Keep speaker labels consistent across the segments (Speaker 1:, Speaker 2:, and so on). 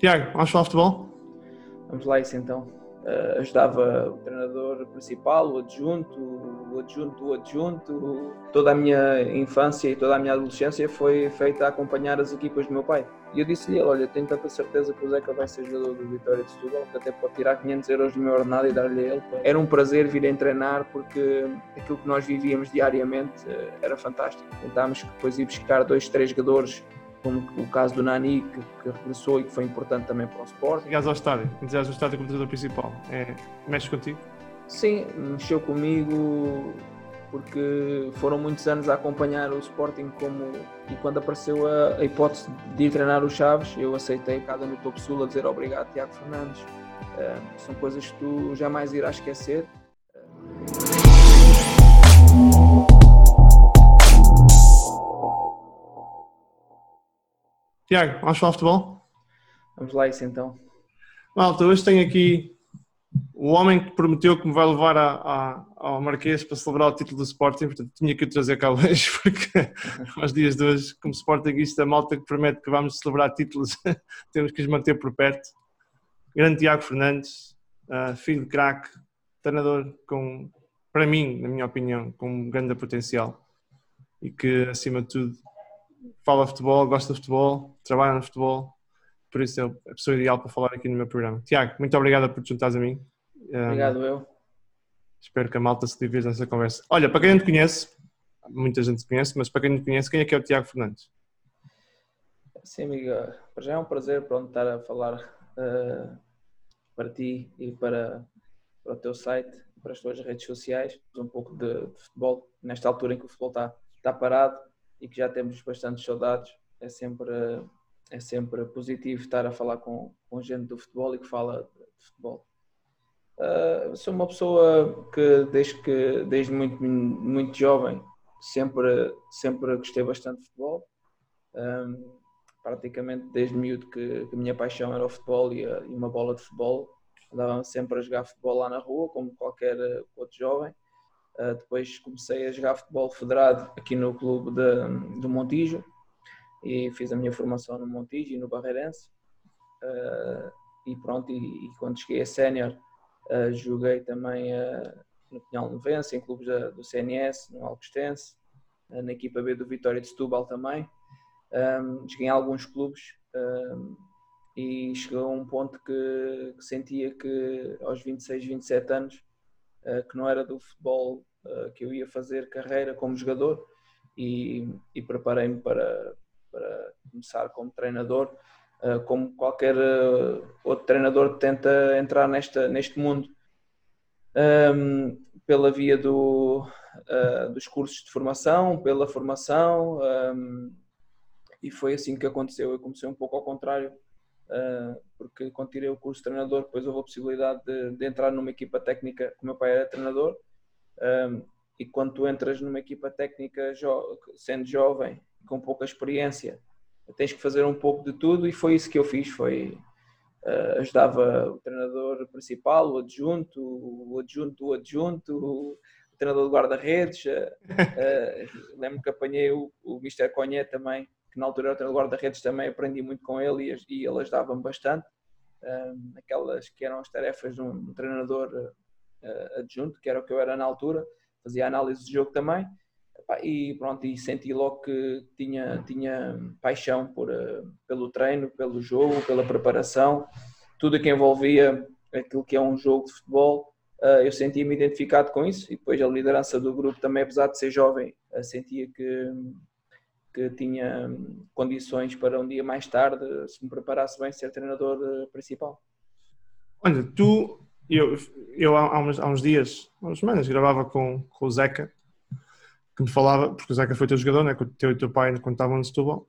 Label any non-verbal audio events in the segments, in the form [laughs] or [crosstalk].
Speaker 1: Tiago, vamos falar futebol?
Speaker 2: Vamos lá isso então. Uh, ajudava o treinador principal, o adjunto, o adjunto do adjunto. Toda a minha infância e toda a minha adolescência foi feita a acompanhar as equipas do meu pai. E eu disse-lhe, olha, tenho tanta certeza que o Zeca vai ser jogador do Vitória de Setúbal, que até pode tirar 500 euros do meu ordenado e dar-lhe a ele. Era um prazer vir a treinar porque aquilo que nós vivíamos diariamente uh, era fantástico. Tentámos depois ir buscar dois, três jogadores como o caso do Nani, que, que, regressou e que foi importante também para o Sport.
Speaker 1: Chegaste ao estádio, chegaste ao estádio como treinador principal, é, mexe contigo?
Speaker 2: Sim, mexeu comigo porque foram muitos anos a acompanhar o Sporting como e quando apareceu a, a hipótese de ir treinar o Chaves, eu aceitei cada no Topo Sul a dizer obrigado Tiago Fernandes. Uh, são coisas que tu jamais irás esquecer.
Speaker 1: Tiago, vamos falar futebol?
Speaker 2: Vamos lá isso então.
Speaker 1: Malta, hoje tenho aqui o homem que prometeu que me vai levar a, a, ao Marquês para celebrar o título do Sporting, portanto tinha que o trazer cá [laughs] hoje, porque [laughs] aos dias de hoje, como Sportingista, malta que promete que vamos celebrar títulos, [laughs] temos que os manter por perto. Grande Tiago Fernandes, uh, filho de craque, treinador com, para mim, na minha opinião, com um grande potencial e que, acima de tudo, fala futebol, gosta de futebol, trabalha no futebol, por isso é a pessoa ideal para falar aqui no meu programa. Tiago, muito obrigado por te juntares a mim.
Speaker 2: Obrigado, um, eu.
Speaker 1: Espero que a malta se divirta nessa conversa. Olha, para quem não te conhece, muita gente te conhece, mas para quem não te conhece, quem é que é o Tiago Fernandes?
Speaker 2: Sim, amigo, para já é um prazer pronto, estar a falar uh, para ti e para, para o teu site, para as tuas redes sociais, um pouco de, de futebol, nesta altura em que o futebol está, está parado e que já temos bastante saudades. É sempre, é sempre positivo estar a falar com, com gente do futebol e que fala de futebol. Uh, sou uma pessoa que desde, que, desde muito, muito jovem sempre, sempre gostei bastante de futebol. Um, praticamente desde miúdo que, que a minha paixão era o futebol e, a, e uma bola de futebol. Andava sempre a jogar futebol lá na rua, como qualquer outro jovem. Uh, depois comecei a jogar futebol federado aqui no clube de, do Montijo e fiz a minha formação no Montijo e no Barreirense. Uh, e pronto, e, e, quando cheguei a sénior, uh, joguei também no Pinhal Novense, em clubes da, do CNS, no Alcostense, na equipa B do Vitória de Setúbal também. Um, joguei em alguns clubes um, e chegou a um ponto que, que sentia que aos 26, 27 anos que não era do futebol uh, que eu ia fazer carreira como jogador e, e preparei-me para, para começar como treinador, uh, como qualquer outro treinador tenta entrar nesta, neste mundo. Um, pela via do, dos cursos de formação, pela formação, um, e foi assim que aconteceu. Eu comecei um pouco ao contrário, uh, porque quando tirei o curso de treinador, depois houve a possibilidade de, de entrar numa equipa técnica, como meu pai era treinador, um, e quando tu entras numa equipa técnica jo sendo jovem, com pouca experiência, tens que fazer um pouco de tudo e foi isso que eu fiz, foi uh, ajudava o treinador principal, o adjunto, o adjunto do adjunto, o treinador do guarda-redes, uh, lembro que apanhei o, o Mr. Conhé também, que na altura era o treinador guarda-redes também, aprendi muito com ele e, e ele ajudava-me bastante. Um, aquelas que eram as tarefas de um, treinador uh, adjunto, que era o que eu era na altura, fazia análise de jogo também. E pronto, e senti logo que tinha, tinha paixão por, uh, pelo treino, pelo jogo, pela preparação, tudo que envolvia aquilo que é um jogo de futebol. Uh, eu sentia-me identificado com isso e depois a liderança do grupo também, apesar de ser jovem, sentia que, que tinha hum, condições para um dia mais tarde, se me preparasse bem, ser treinador eh, principal.
Speaker 1: Olha, tu, eu, eu há, uns, há uns dias, há umas semanas, gravava com, com o Zeca, que me falava, porque o Zeca foi teu jogador, né, com o teu e teu pai quando estavam no Setúbal,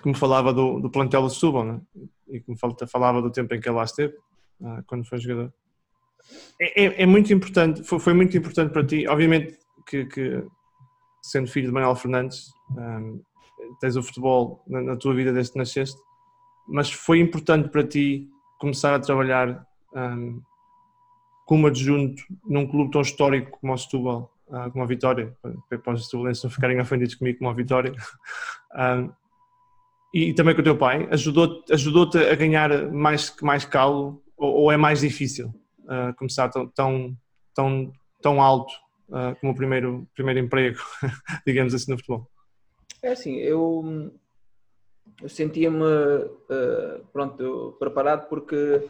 Speaker 1: que me falava do, do plantel do Setúbal, né, e que me falava do tempo em que ele lá esteve, ah, quando foi jogador. É, é, é muito importante, foi, foi, muito importante para ti, obviamente que, que sendo filho de Manuel Fernandes, um, tens o futebol na, na, tua vida desde que nasceste, mas foi importante para ti começar a trabalhar um, como adjunto num clube tão histórico como o Setúbal, uh, como a Vitória, para os setubalenses não ficarem ofendidos comigo como a Vitória. [laughs] Um, e também com o teu pai, ajudou-te ajudou a ganhar mais, mais calo ou, ou é mais difícil uh, começar tão, tão, tão, tão alto uh, como primeiro, primeiro emprego, [laughs] digamos assim, no futebol?
Speaker 2: É assim, eu, eu sentia-me uh, pronto, preparado porque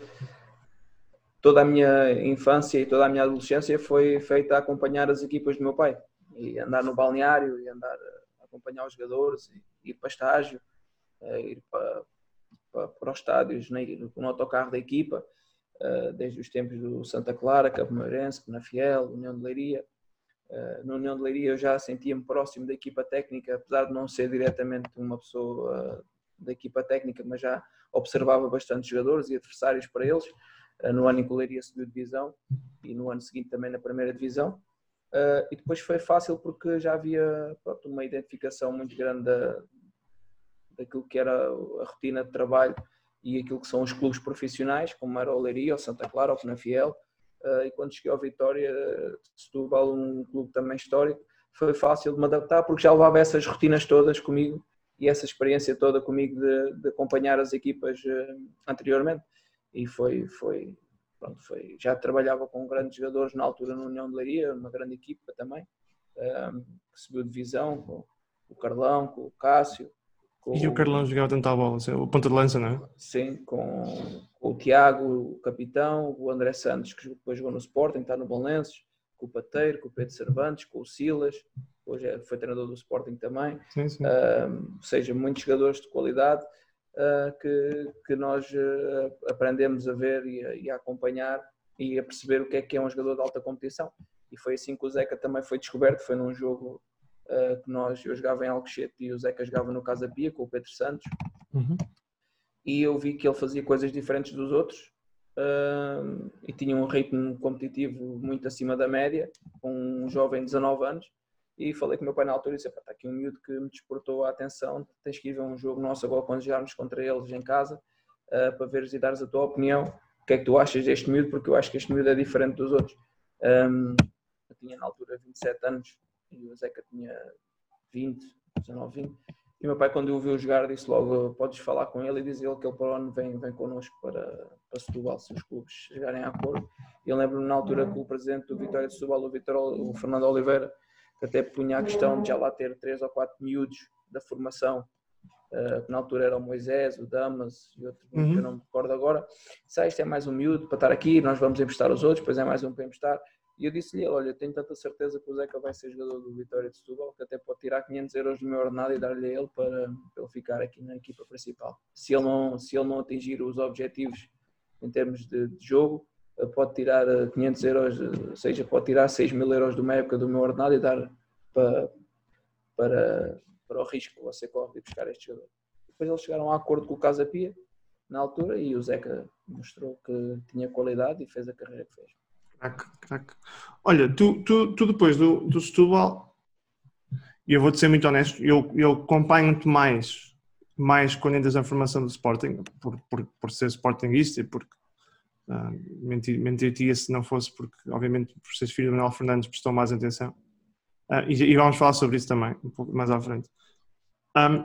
Speaker 2: toda a minha infância e toda a minha adolescência foi feita a acompanhar as equipas do meu pai e andar no balneário e andar a acompanhar os jogadores e ir para estágio, ir para, para, para os estádios no autocarro da equipa, desde os tempos do Santa Clara, Cabo Meirense, Penafiel, União de Leiria. Uh, na União de Leiria eu já sentia-me próximo da equipa técnica, apesar de não ser diretamente uma pessoa uh, da equipa técnica, mas já observava bastante jogadores e adversários para eles. Uh, no ano em que o Leiria subiu divisão e no ano seguinte também na primeira divisão. e depois foi fácil porque já havia pronto, uma identificação muito grande da, daquilo que era a rotina de trabalho e aquilo que são os clubes profissionais, como era o Leiria, o Santa Clara, o Penafiel, e quando cheguei ao Vitória, Setúbal, um clube também histórico, foi fácil de me adaptar porque já levava essas rotinas todas comigo e essa experiência toda comigo de, de acompanhar as equipas uh, anteriormente. E foi, foi, pronto, foi, já trabalhava com grandes jogadores na altura na União de Leiria, uma grande equipa também, eh, que subiu divisão, com o Carlão, com o Cássio,
Speaker 1: e o Carlão jogava tanta bola, assim, o ponta de lança, não é?
Speaker 2: Sim, com, com, o Tiago, o capitão, o André Santos, que depois jogou no Sporting, está no Balenços, com o Pateiro, com o Pedro Cervantes, com o Silas, hoje é, foi treinador do Sporting também.
Speaker 1: Sim, sim.
Speaker 2: Uh, ou seja, muitos jogadores de qualidade uh, que, que nós uh, aprendemos a ver e a, e a, acompanhar e a perceber o que é que é um jogador de alta competição. E foi assim que o Zeca também foi descoberto, foi num jogo uh, que nós, eu jogava em Alcochete e o Zeca jogava no Casa Pia com o Pedro Santos
Speaker 1: uhum.
Speaker 2: e eu vi que ele fazia coisas diferentes dos outros uh, e tinha um ritmo competitivo muito acima da média, com um jovem de 19 anos e falei com o meu pai na altura e disse, está aqui um miúdo que me despertou a atenção, tens que ir ver um jogo nosso agora quando jogarmos contra eles em casa uh, para veres e dares a tua opinião, o que é que tu achas deste miúdo, porque eu acho que este miúdo é diferente dos outros. Um, eu tinha na altura 27 anos, e o Zeca tinha 20, 19, 20. E o meu pai, quando eu viu jogar, disse logo: Podes falar com ele e dizer ele que ele para o ano vem, vem connosco para, para Setúbal, se os clubes chegarem a acordo. E eu lembro-me na altura que o presidente do Vitória de Setúbal, o, Vitor, o Fernando Oliveira, que até punha a questão de já lá ter três ou quatro miúdos da formação, uh, que na altura era o Moisés, o Damas e outro uhum. que eu não me recordo agora. Disse: ah, Isto é mais um miúdo para estar aqui, nós vamos emprestar os outros, depois é mais um para emprestar. E eu disse-lhe, olha, tenho tanta certeza que o Zeca vai ser jogador do Vitória de Setúbal que até pode tirar 500 euros do meu ordenado e dar-lhe a ele para, para ele ficar aqui na equipa principal. Se ele não, se ele não atingir os objetivos em termos de, de jogo, eh, pode tirar 500 eh, euros, eh, ou seja, pode tirar 6 mil euros de uma época do meu ordenado e dar para, para, para o risco que você corre de buscar este jogador. Depois eles chegaram a acordo com o Casa Pia na altura e o Zeca mostrou que tinha qualidade e fez a carreira que fez.
Speaker 1: Crack, crack. Olha, tu, tu, tu depois do, do Setúbal, e eu vou-te ser muito honesto, eu, eu acompanho-te mais, mais quando entras na formação do Sporting, por, por, por ser Sportingista e porque uh, mentir, mentir-te se não fosse porque, obviamente, por seres filho de Manuel Fernandes, prestou mais atenção. Uh, e, e, vamos falar sobre isso também, um pouco mais à frente. Um,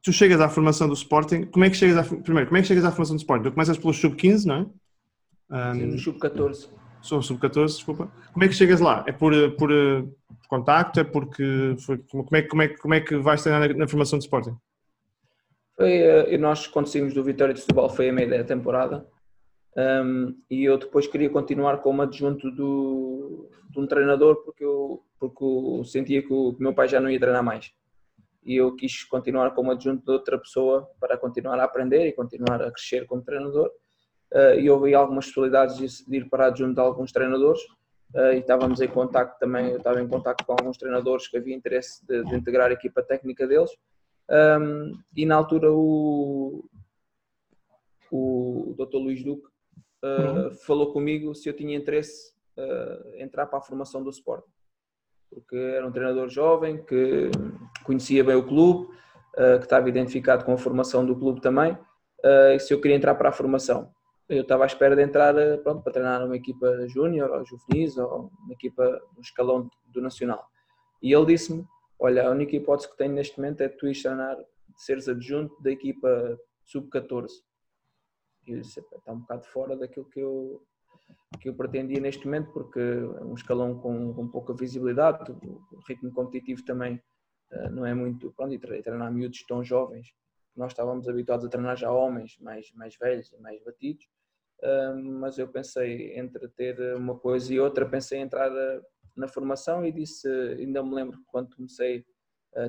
Speaker 1: tu chegas à formação do Sporting, como é que chegas à, primeiro, como é que chegas à formação do Sporting? Tu começas pelo Sub-15, não
Speaker 2: é? Um, Sim, no Sub-14
Speaker 1: sou sub-14, desculpa. Como é que chegas lá? É por, por, por contacto? É porque foi, como, é, como, é, como é que vais treinar na, na formação de Sporting?
Speaker 2: Foi, uh, nós quando saímos do Vitória de Setúbal foi a meia da temporada um, e eu depois queria continuar como adjunto do, de um treinador porque eu, porque eu sentia que o, que meu pai já não ia treinar mais e eu quis continuar como adjunto de outra pessoa para continuar a aprender e continuar a crescer como treinador e houve algumas possibilidades de ir parar junto de alguns treinadores uh, e estávamos em contacto também, eu estava em contacto com alguns treinadores que havia interesse de, de integrar a equipa técnica deles um, e na altura o, o Dr. Luís Duque uh, uhum. falou comigo se eu tinha interesse em entrar para a formação do Sport porque era um treinador jovem que conhecia bem o clube, que estava identificado com a formação do clube também, e se eu queria entrar para a formação eu estava à espera de entrar eh, pronto, para treinar uma equipa júnior ou juvenis ou uma equipa no escalão do Nacional. E ele disse-me, olha, a única hipótese que tenho neste momento é tu ir treinar seres adjunto da equipa sub-14. E eu disse, está um bocado fora daquilo que eu, que eu pretendia neste momento, porque é um escalão com, com pouca visibilidade, o ritmo competitivo também uh, não é muito. Pronto, e treinar miúdos tão jovens, nós estávamos habituados a treinar já homens mais, mais velhos mais batidos, mas eu pensei entre ter uma coisa e outra, pensei em entrar uh, na formação e disse, ainda me lembro quando comecei,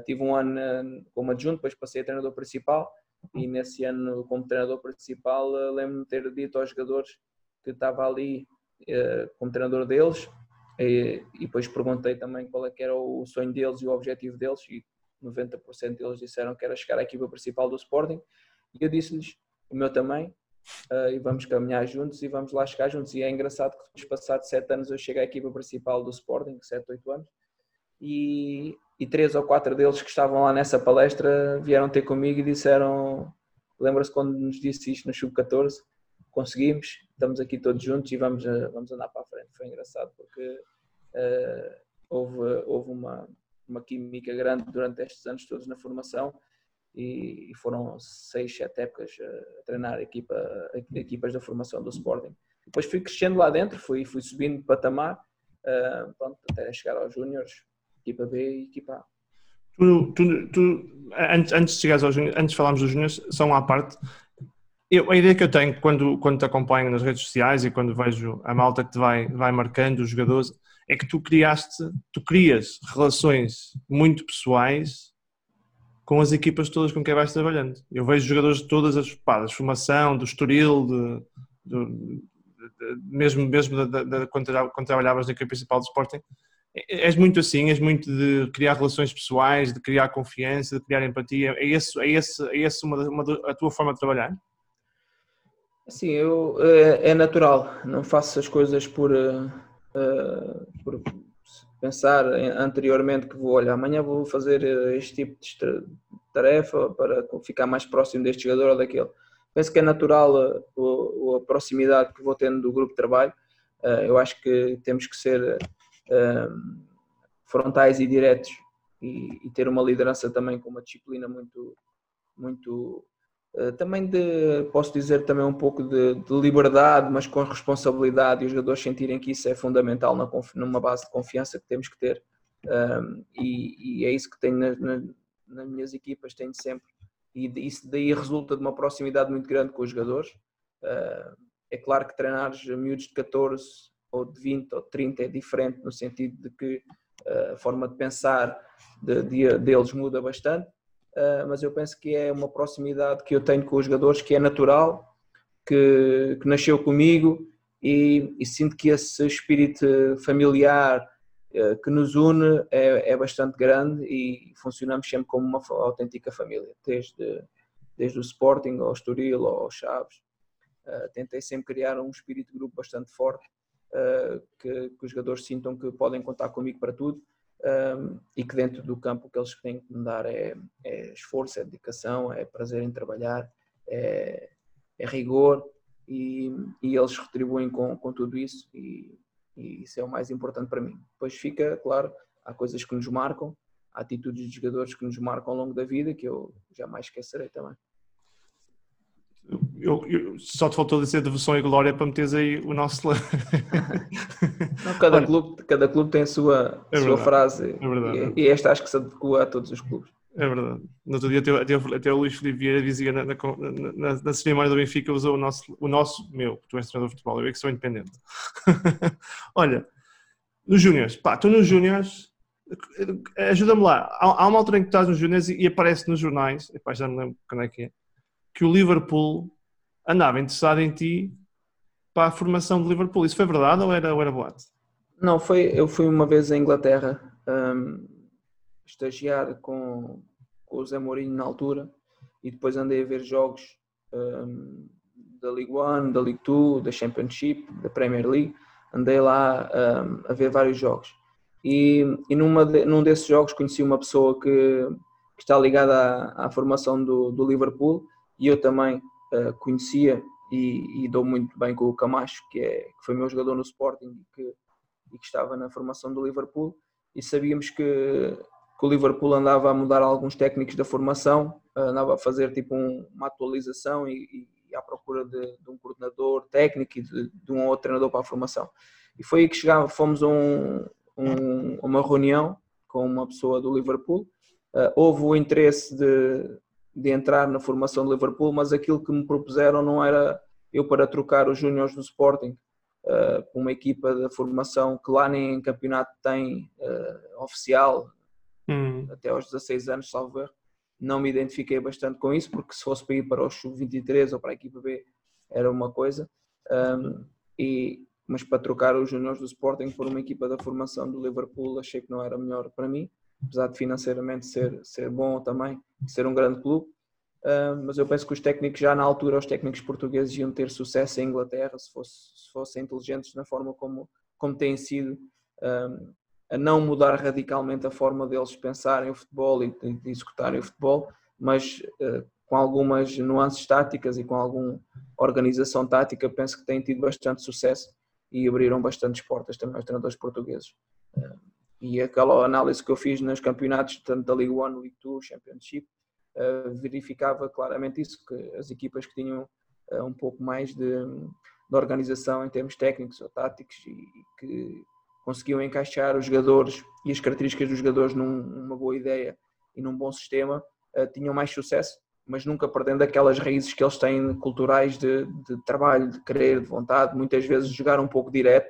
Speaker 2: tive um ano como adjunto, depois passei a treinador principal e nesse ano como treinador principal lembro-me de ter dito aos jogadores que estava ali como treinador deles e, e, depois perguntei também qual é que era o sonho deles e o objetivo deles e 90% deles disseram que era chegar à equipa principal do Sporting e eu disse-lhes o meu também uh, e vamos caminhar juntos e vamos lá chegar juntos e é engraçado que depois passados 7 anos eu chego à equipa principal do Sporting, 7, 8 anos e, e três ou quatro deles que estavam lá nessa palestra vieram ter comigo e disseram lembra-se quando nos disse isto no Sub-14 conseguimos, estamos aqui todos juntos e vamos, eh, vamos andar para a frente. Foi engraçado porque uh, houve, houve uma, uma química grande durante estes anos todos na formação e, foram seis, sete épocas a treinar equipa, equipas da formação do Sporting. Depois fui crescendo lá dentro, fui, fui subindo de patamar uh, pronto, até chegar aos Júniores, equipa B e equipa A.
Speaker 1: Tu, tu, tu, antes, antes de chegares aos antes de falarmos dos Júniores, só uma parte, eu, a ideia que eu tenho quando, quando te acompanho nas redes sociais e quando vejo a malta que te vai, vai marcando, os jogadores, é que tu criaste, tu crias relações muito pessoais com as equipas todas com quem vais trabalhando. Eu vejo jogadores de todas as formação, do Estoril, de, de, de, mesmo, mesmo quando, quando trabalhavas na equipa principal do Sporting, és muito assim, és muito de criar relações pessoais, de criar confiança, de criar empatia. É esse, é esse, é esse uma, uma, a tua forma de trabalhar?
Speaker 2: Sim, eu, é, é, natural, não faço as coisas por, uh, por pensar anteriormente que vou, olha, amanhã vou fazer este tipo de tarefa para ficar mais próximo deste jogador ou daquele. Penso que é natural a, a, a proximidade que vou tendo do grupo de trabalho. Uh, eu acho que temos que ser uh, frontais e diretos e, ter uma liderança também com uma disciplina muito, muito eh, também de, posso dizer também um pouco de, de, liberdade, mas com responsabilidade e os jogadores sentirem que isso é fundamental na, numa base de confiança que temos que ter. Um, e, e, é isso que tenho na, na, nas minhas equipas, tenho sempre. E isso daí resulta de uma proximidade muito grande com os jogadores. Uh, é claro que treinares miúdos de 14 ou de 20 ou de 30 é diferente no sentido de que uh, a forma de pensar de, de, deles muda bastante, mas eu penso que é uma proximidade que eu tenho com os jogadores que é natural, que, que nasceu comigo e, e, sinto que esse espírito familiar uh, que nos une é, é, bastante grande e funcionamos sempre como uma autêntica família, desde, desde o Sporting ao Estoril ao Chaves. Uh, tentei sempre criar um espírito de grupo bastante forte, que, que os jogadores sintam que podem contar comigo para tudo um, e que dentro do campo o que eles têm que me dar é, é esforço, é dedicação, é prazer em trabalhar, é, é rigor e, e, eles retribuem com, com tudo isso e, e, isso é o mais importante para mim. Depois fica, claro, há coisas que nos marcam, há atitudes de jogadores que nos marcam ao longo da vida que eu jamais esquecerei também.
Speaker 1: Eu, eu, só te faltou dizer devoção e glória para meteres aí o nosso. [laughs]
Speaker 2: Não, cada, Olha, clube, cada clube tem a sua, é sua frase é verdade. E, e, esta acho que se adequa a todos os clubes.
Speaker 1: É verdade. No outro dia até, até, até o Luís Filipe Vieira dizia na, na, na, na cerimónia do Benfica usou o nosso, o nosso, meu, tu és treinador de futebol, eu é que sou independente. [laughs] Olha, nos Júniors, pá, tu nos Júniors, ajuda-me lá, há, há, uma altura em que estás nos Júniors e, e, aparece nos jornais, epá, já não lembro quando é que é, que o Liverpool andava interessado em ti para a formação de Liverpool. Isso foi verdade ou era, ou era boato?
Speaker 2: Não, foi, eu fui uma vez à Inglaterra um, estagiar com, com o Zé Mourinho na altura e depois andei a ver jogos um, da League One, da League Two, da Championship, da Premier League. Andei lá um, a ver vários jogos. E, e numa de, num desses jogos conheci uma pessoa que, que está ligada à, à formação do, do Liverpool e eu também uh, conhecia e, e, dou muito bem com o Camacho, que, é, que foi meu jogador no Sporting e que, e que estava na formação do Liverpool e sabíamos que que o Liverpool andava a mudar alguns técnicos da formação, andava a fazer tipo um, uma atualização e, e à procura de, de, um coordenador técnico e de, de, um outro treinador para a formação. E foi aí que chegamos, fomos a um, um, uma reunião com uma pessoa do Liverpool. Uh, houve o interesse de, de entrar na formação do Liverpool, mas aquilo que me propuseram não era eu para trocar os júniores do Sporting uh, com uma equipa de formação que lá nem campeonato tem uh, oficial, hum. até aos 16 anos, salvo erro. Não me identifiquei bastante com isso, porque se fosse para ir para o Sub-23 ou para a equipa B era uma coisa. Um, e, mas para trocar os juniores do Sporting por uma equipa da formação do Liverpool achei que não era melhor para mim, apesar de financeiramente ser, ser bom também, ser um grande clube. Uh, mas eu penso que os técnicos, já na altura, os técnicos portugueses iam ter sucesso em Inglaterra se, fosse, se fossem inteligentes na forma como, como têm sido, uh, a não mudar radicalmente a forma deles pensarem o futebol e de, executarem o futebol, mas uh, com algumas nuances táticas e com alguma organização tática, penso que têm tido bastante sucesso e abriram bastantes portas também aos treinadores portugueses. Eh, e aquela análise que eu fiz nos campeonatos, tanto da Liga 1, League 2, Championship, eh, verificava claramente isso, que as equipas que tinham eh, um pouco mais de, de organização em termos técnicos ou táticos e que conseguiam encaixar os jogadores e as características dos jogadores num, numa boa ideia e num bom sistema, tinham mais sucesso mas nunca perdendo aquelas raízes que eles têm culturais de, de trabalho, de querer, de vontade, muitas vezes jogar um pouco direto,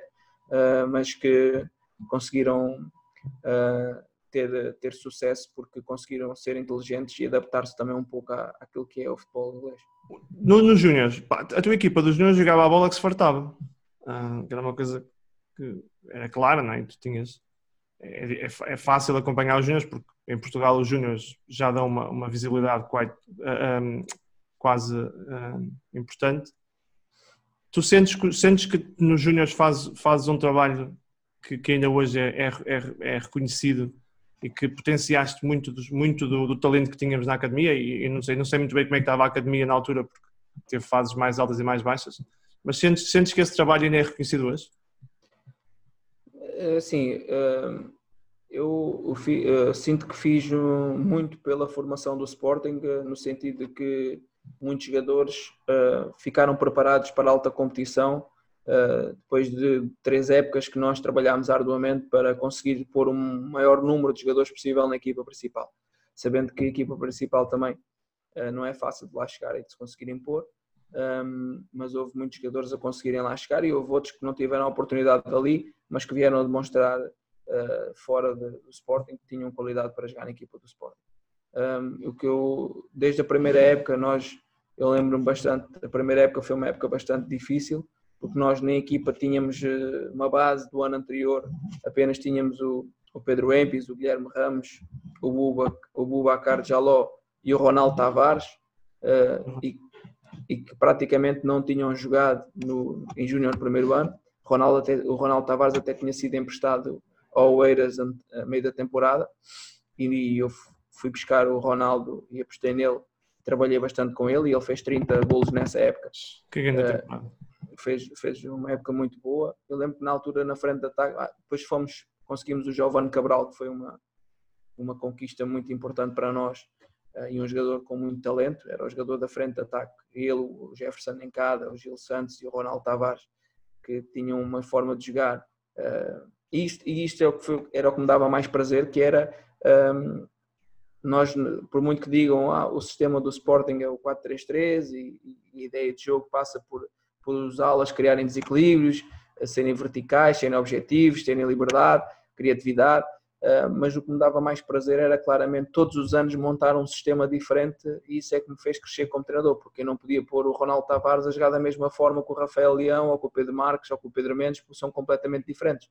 Speaker 2: mas que conseguiram uh, ter, ter sucesso porque conseguiram ser inteligentes e adaptar-se também um pouco à, àquilo que é o futebol inglês.
Speaker 1: Nos no Júniors, a tua equipa dos Júniors jogava a bola que se fartava, uh, que era uma coisa que era clara, não é? Tu tinhas é, é, é, fácil acompanhar os júniores, porque em Portugal os júniores já dão uma, uma visibilidade quite, um, quase uh, importante. Tu sentes, sentes que nos júniores fazes, fazes um trabalho que, que ainda hoje é, é, é, é, reconhecido e que potenciaste muito, dos, muito do, do, talento que tínhamos na academia e, e, não, sei, não sei muito bem como é que estava a academia na altura, porque teve fases mais altas e mais baixas, mas sentes, sentes que esse trabalho ainda é reconhecido hoje?
Speaker 2: assim, eu, eu sinto que fiz muito pela formação do Sporting, eh, no sentido de que muitos jogadores eh, ficaram preparados para alta competição Uh, depois de três épocas que nós trabalhámos arduamente para conseguir pôr um maior número de jogadores possível na equipa principal, sabendo que a equipa principal também uh, não é fácil de lá chegar e de se conseguir impor, mas houve muitos jogadores a conseguirem lá chegar e houve outros que não tiveram a oportunidade ali, mas que vieram a demonstrar uh, fora do Sporting que tinham qualidade para jogar na equipa do Sporting. Um, o que eu, desde a primeira época, nós, eu lembro-me bastante, a primeira época foi uma época bastante difícil, porque nós na equipa tínhamos uh, uma base do ano anterior, apenas tínhamos o, o Pedro Empis, o Guilherme Ramos, o Buba, o Bubacar Jaló e o Ronaldo Tavares, uh, e e que praticamente não tinham jogado no, em Júnior no primeiro ano. Ronaldo até, o Ronaldo Tavares até tinha sido emprestado ao Eiras a meio da temporada e eu fui buscar o Ronaldo e apostei nele, trabalhei bastante com ele e ele fez 30 golos nessa época.
Speaker 1: Que grande uh, temporada.
Speaker 2: Fez, fez uma época muito boa. Eu lembro que na altura, na frente da ataque, ah, depois fomos, conseguimos o Giovanni Cabral, que foi uma, uma conquista muito importante para nós eh, e um jogador com muito talento, era o jogador da frente de ataque, ele, o Jefferson Encada, o Gil Santos e o Ronaldo Tavares, que tinham uma forma de jogar. Uh, isto, e isto é o que foi, era o que me dava mais prazer, que era nós, por muito que digam ah, o sistema do Sporting é o 4-3-3 e, e, a ideia de jogo passa por, por os alas criarem desequilíbrios, serem verticais, serem objetivos, terem liberdade, criatividade, Uh, mas o que me dava mais prazer era claramente todos os anos montar um sistema diferente e isso é que me fez crescer como treinador, porque eu não podia pôr o Ronaldo Tavares a jogar da mesma forma com o Rafael Leão ou com o Pedro Marques ou com o Pedro Mendes, porque são completamente diferentes.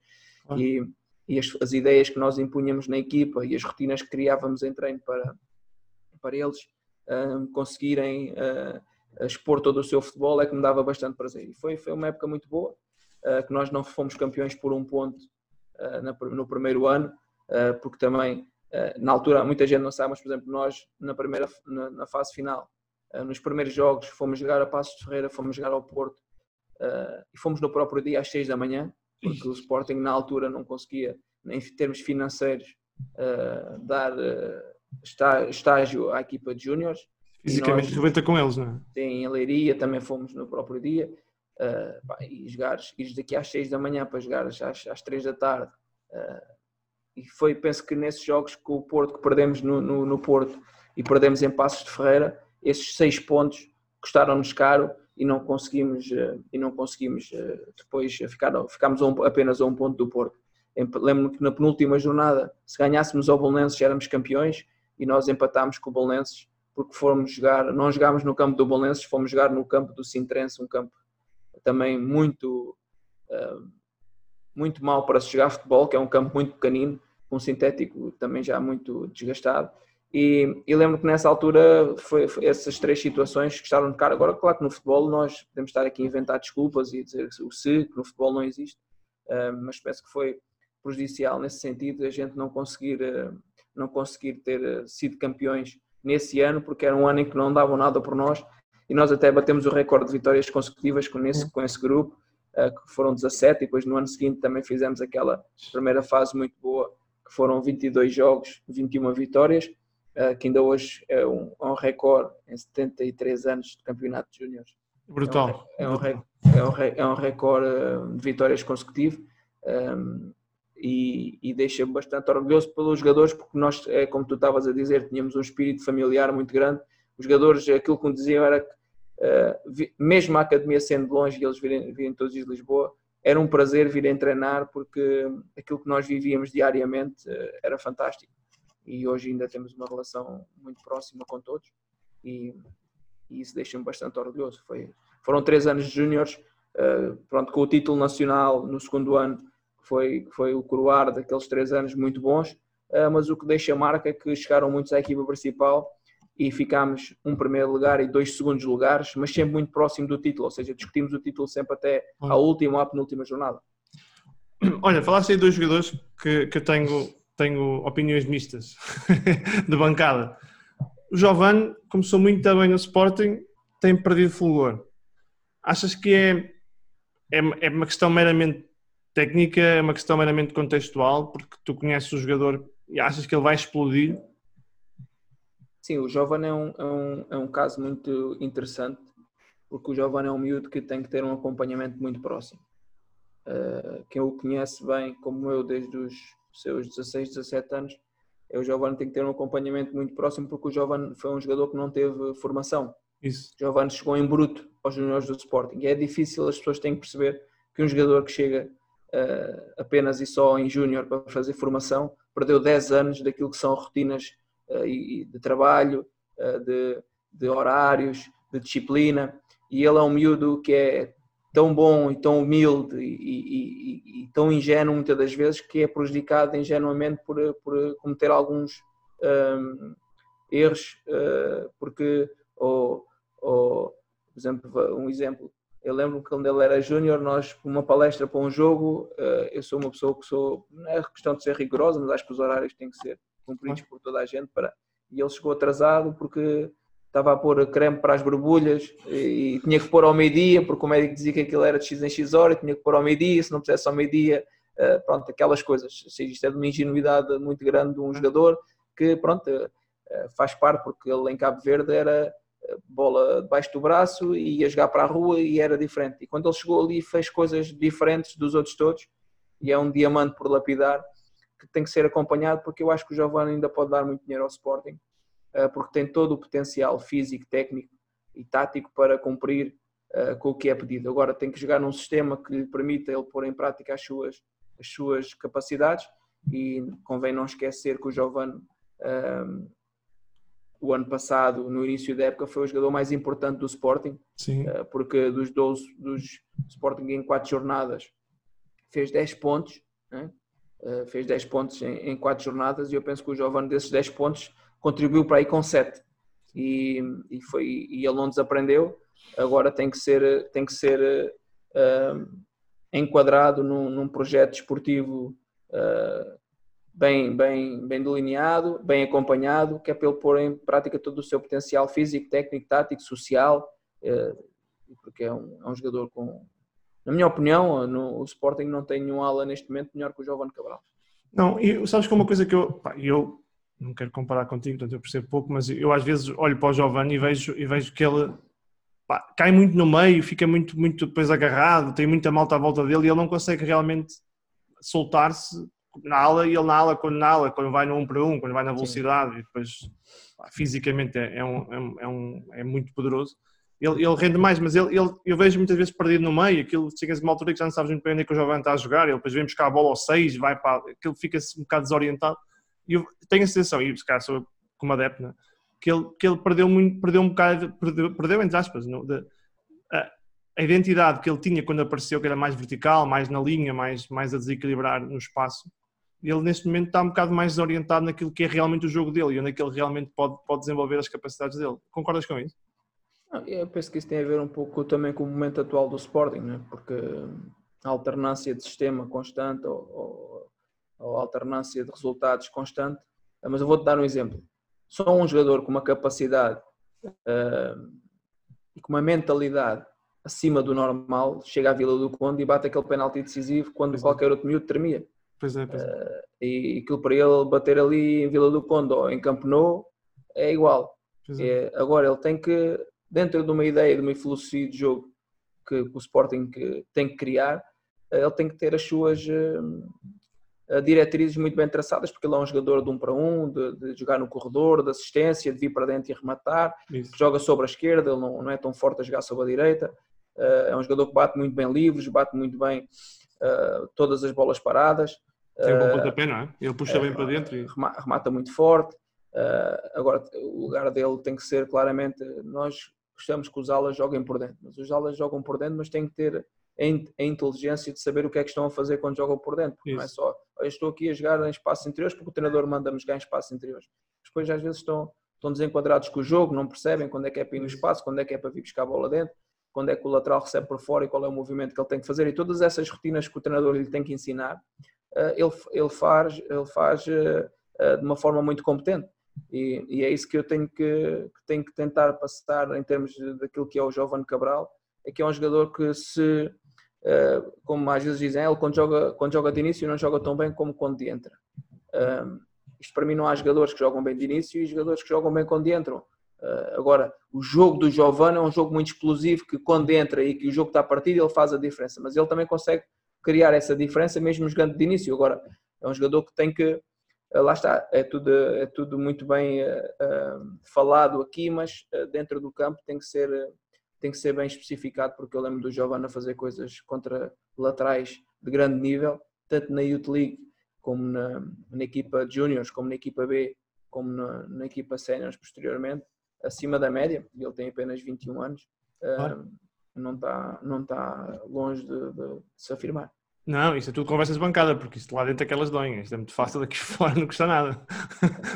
Speaker 2: Ah. E, e as, as, ideias que nós impunhamos na equipa e as rotinas que criávamos em treino para, para eles uh, conseguirem uh, expor todo o seu futebol é que me dava bastante prazer. E foi, foi uma época muito boa, que nós não fomos campeões por um ponto no primeiro ano, eh, porque também eh, na altura muita gente não sabe, mas por exemplo nós na primeira na, fase final, eh, nos primeiros jogos fomos jogar a Passos de Ferreira, fomos jogar ao Porto e fomos no próprio dia às 6 da manhã, porque o Sporting na altura não conseguia, em termos financeiros, dar estágio à equipa de júniores.
Speaker 1: Fisicamente rebenta com eles, não é?
Speaker 2: Sim, em Leiria também fomos no próprio dia. Uh, pá, e jogar, ires daqui às 6 da manhã para jogar às, às 3 da tarde. Uh, e foi, penso que nesses jogos com o Porto, que perdemos no, no, no Porto e perdemos em Passos de Ferreira, esses 6 pontos custaram-nos caro e não conseguimos, uh, e não conseguimos depois ficar, ficámos um, apenas a um ponto do Porto. Lembro-me que na penúltima jornada, se ganhássemos ao Bolonenses, éramos campeões e nós empatámos com o Bolonenses porque fomos jogar, não jogámos no campo do Bolonenses, fomos jogar no campo do Sintrense, um campo também muito, uh, muito mal para se jogar futebol, que é um campo muito pequenino, com um sintético também já muito desgastado. E, e lembro que nessa altura foi, foi, essas três situações que estavam de cara. Agora, claro que no futebol nós podemos estar aqui a inventar desculpas e dizer o se, que no futebol não existe, uh, mas penso que foi prejudicial nesse sentido a gente não conseguir, uh, não conseguir ter sido campeões nesse ano, porque era um ano em que não davam nada por nós e nós até batemos o recorde de vitórias consecutivas com esse, com esse grupo, uh, que foram 17, e depois no ano seguinte também fizemos aquela primeira fase muito boa, que foram 22 jogos, 21 vitórias, uh, que ainda hoje é um, é um recorde em 73 anos de campeonato de júniores.
Speaker 1: Brutal.
Speaker 2: É um, é um, é um, é um recorde eh, de vitórias consecutivo. Um, e, e deixa-me bastante orgulhoso pelos jogadores, porque nós, é, como tu estavas a dizer, tínhamos um espírito familiar muito grande. Os jogadores, aquilo que me diziam era que eh, mesmo a academia sendo longe e eles virem, virem todos de Lisboa, era um prazer virem treinar porque aquilo que nós vivíamos diariamente uh, era fantástico. E hoje ainda temos uma relação muito próxima com todos e, e isso deixa-me bastante orgulhoso. Foi, foram três anos de júniores, uh, pronto, com o título nacional no segundo ano, foi, foi o coroar daqueles três anos muito bons, mas o que deixa marca é que chegaram muitos à equipa principal e ficámos um primeiro lugar e dois segundos lugares, mas sempre muito próximo do título, ou seja, discutimos o título sempre até à última ou à penúltima jornada. [clears throat]
Speaker 1: Olha, falaste aí de dois jogadores que, que eu tenho, tenho opiniões mistas [laughs] de bancada. O Giovanni começou muito bem no Sporting, tem perdido fulgor. Achas que é, é, é uma questão meramente técnica, é uma questão meramente contextual, porque tu conheces o jogador e achas que ele vai explodir
Speaker 2: Sim, o Giovanni é um, é, um, é um caso muito interessante, porque o Giovanni é um miúdo que tem que ter um acompanhamento muito próximo. Uh, quem o conhece bem, como eu, desde os seus 16, 17 anos, é o Giovanni tem que ter um acompanhamento muito próximo, porque o Giovanni foi um jogador que não teve formação.
Speaker 1: Isso.
Speaker 2: O Giovanni chegou em bruto aos juniores do Sporting. E é difícil, as pessoas têm que perceber que um jogador que chega uh, apenas e só em júnior para fazer formação, perdeu 10 anos daquilo que são rotinas eh, de trabalho, eh, de, de horários, de disciplina, e ele é um miúdo que é tão bom e tão humilde e, e, e, tão ingênuo muitas das vezes que é prejudicado ingenuamente por, por cometer alguns um, ehm, erros uh, porque ou, ou, por exemplo um exemplo eu lembro que quando ele era júnior nós uma palestra para um jogo uh, eu sou uma pessoa que sou não é questão de ser rigorosa mas acho que os horários têm que ser cumpridos por toda a gente. Para... E ele chegou atrasado porque estava a pôr creme para as borbulhas e, tinha que pôr ao meio-dia, porque o médico dizia que aquilo era de X em X hora, tinha que pôr ao meio-dia, se não pusesse ao meio-dia, uh, pronto, aquelas coisas. Ou seja, isto é de uma ingenuidade muito grande de um jogador que, pronto, uh, faz parte, porque ele em Cabo Verde era bola debaixo do braço e ia jogar para a rua e era diferente. E quando ele chegou ali fez coisas diferentes dos outros todos e é um diamante por lapidar que tem que ser acompanhado, porque eu acho que o Giovanni ainda pode dar muito dinheiro ao Sporting, eh, porque tem todo o potencial físico, técnico e tático para cumprir eh, com o que é pedido. Agora tem que jogar num sistema que lhe permita ele pôr em prática as suas, as suas capacidades e convém não esquecer que o Giovanni ehm, o ano passado, no início da época, foi o jogador mais importante do Sporting,
Speaker 1: Sim.
Speaker 2: Uh, porque dos 12 dos Sporting em 4 jornadas fez 10 pontos, né? Eh, fez 10 pontos em, em 4 jornadas e eu penso que o Giovanni desses 10 pontos contribuiu para aí com 7 e, e, foi, e ele não desaprendeu, agora tem que ser, tem que ser uh, enquadrado num, num, projeto esportivo uh, bem, bem, bem delineado, bem acompanhado, que é para ele pôr em prática todo o seu potencial físico, técnico, tático, social, uh, porque é um, é um jogador com, na minha opinião, no, o Sporting não tem nenhum ala neste momento melhor que o Giovanni Cabral.
Speaker 1: Não, e sabes que é uma coisa que eu, pá, eu não quero comparar contigo, portanto eu percebo pouco, mas eu às vezes olho para o Giovanni e vejo, e vejo que ele pá, cai muito no meio, fica muito, muito depois agarrado, tem muita malta à volta dele e ele não consegue realmente soltar-se na ala e ele na ala, quando na ala, quando vai no 1 para 1, quando vai na velocidade Sim. e depois pá, fisicamente é, é, um, é, um, é, muito poderoso. Ele, ele rende mais, mas ele, ele, eu vejo muitas vezes perdido no meio, aquilo chega-se uma altura que já não sabes muito bem onde é que o jovem está a jogar, ele depois vem buscar a bola ao 6, vai para, aquilo fica-se um bocado desorientado. E eu tenho a sensação, e se calhar sou como adepto, né, que, ele, que ele perdeu, muito, perdeu um bocado, perdeu, perdeu entre aspas, no, de, a, a, identidade que ele tinha quando apareceu, que era mais vertical, mais na linha, mais, mais a desequilibrar no espaço, ele neste momento está um bocado mais desorientado naquilo que é realmente o jogo dele e onde é que ele realmente pode, pode desenvolver as capacidades dele. Concordas com isso?
Speaker 2: Eu penso que isso tem a ver um pouco também com o momento atual do Sporting, né? porque a alternância de sistema constante ou, ou, ou alternância de resultados constante. Mas eu vou-te dar um exemplo. Só um jogador com uma capacidade uh, e com uma mentalidade acima do normal chega à Vila do Conde e bate aquele penalti decisivo quando é. qualquer outro miúdo termia.
Speaker 1: Pois é, pois é. Uh,
Speaker 2: e aquilo para ele bater ali em Vila do Conde ou em Camp Nou é igual. É. É, agora ele tem que, dentro de uma ideia, de uma filosofia de jogo que, que o Sporting que tem que criar, ele tem que ter as suas uh, diretrizes muito bem traçadas, porque ele é um jogador de um para um, de, de jogar no corredor, de assistência, de vir para dentro e arrematar, joga sobre a esquerda, ele não, não, é tão forte a jogar sobre a direita. Uh, é um jogador que bate muito bem livres, bate muito bem uh, todas as bolas paradas.
Speaker 1: Tem um bom pontapé, não é? Ele puxa bem para dentro e
Speaker 2: remata muito forte. agora, o lugar dele tem que ser claramente. Nós gostamos que os alas joguem por dentro, mas os alas jogam por dentro, mas tem que ter a inteligência de saber o que é que estão a fazer quando jogam por dentro. Porque não é só, eu estou aqui a jogar em espaços interiores porque o treinador manda-me jogar em espaços interiores. Depois, às vezes, estão, estão desenquadrados com o jogo, não percebem quando é que é para ir no espaço, quando é que é para vir buscar a bola dentro, quando é que o lateral recebe por fora e qual é o movimento que ele tem que fazer. E todas essas rotinas que o treinador lhe tem que ensinar, ele, ele faz, ele faz eh, eh, de uma forma muito competente. E, e, é isso que eu tenho que, que, tenho que tentar passar em termos daquilo que é o Jovem Cabral, é que é um jogador que se eh, como às vezes dizem, ele quando joga, quando joga de início não joga tão bem como quando entra. Um, isto para mim não há jogadores que jogam bem de início e jogadores que jogam bem quando entram. Agora, o jogo do Giovanni é um jogo muito explosivo que quando entra e que o jogo está partido ele faz a diferença, mas ele também consegue criar essa diferença mesmo jogando de início. Agora, é um jogador que tem que, uh, lá está, é tudo, é tudo muito bem uh, falado aqui, mas dentro do campo tem que ser tem que ser bem especificado, porque eu lembro do Giovanna fazer coisas contra laterais de grande nível, tanto na Youth League, como na, na equipa Juniors, como na equipa B, como na, na equipa Seniors posteriormente, acima da média, e ele tem apenas 21 anos, uh, não está não tá longe de, de, de, se afirmar.
Speaker 1: Não, isso é tudo conversas de bancada, porque isto lá dentro é aquelas doem, isto é muito fácil, aqui [laughs] fora não custa nada.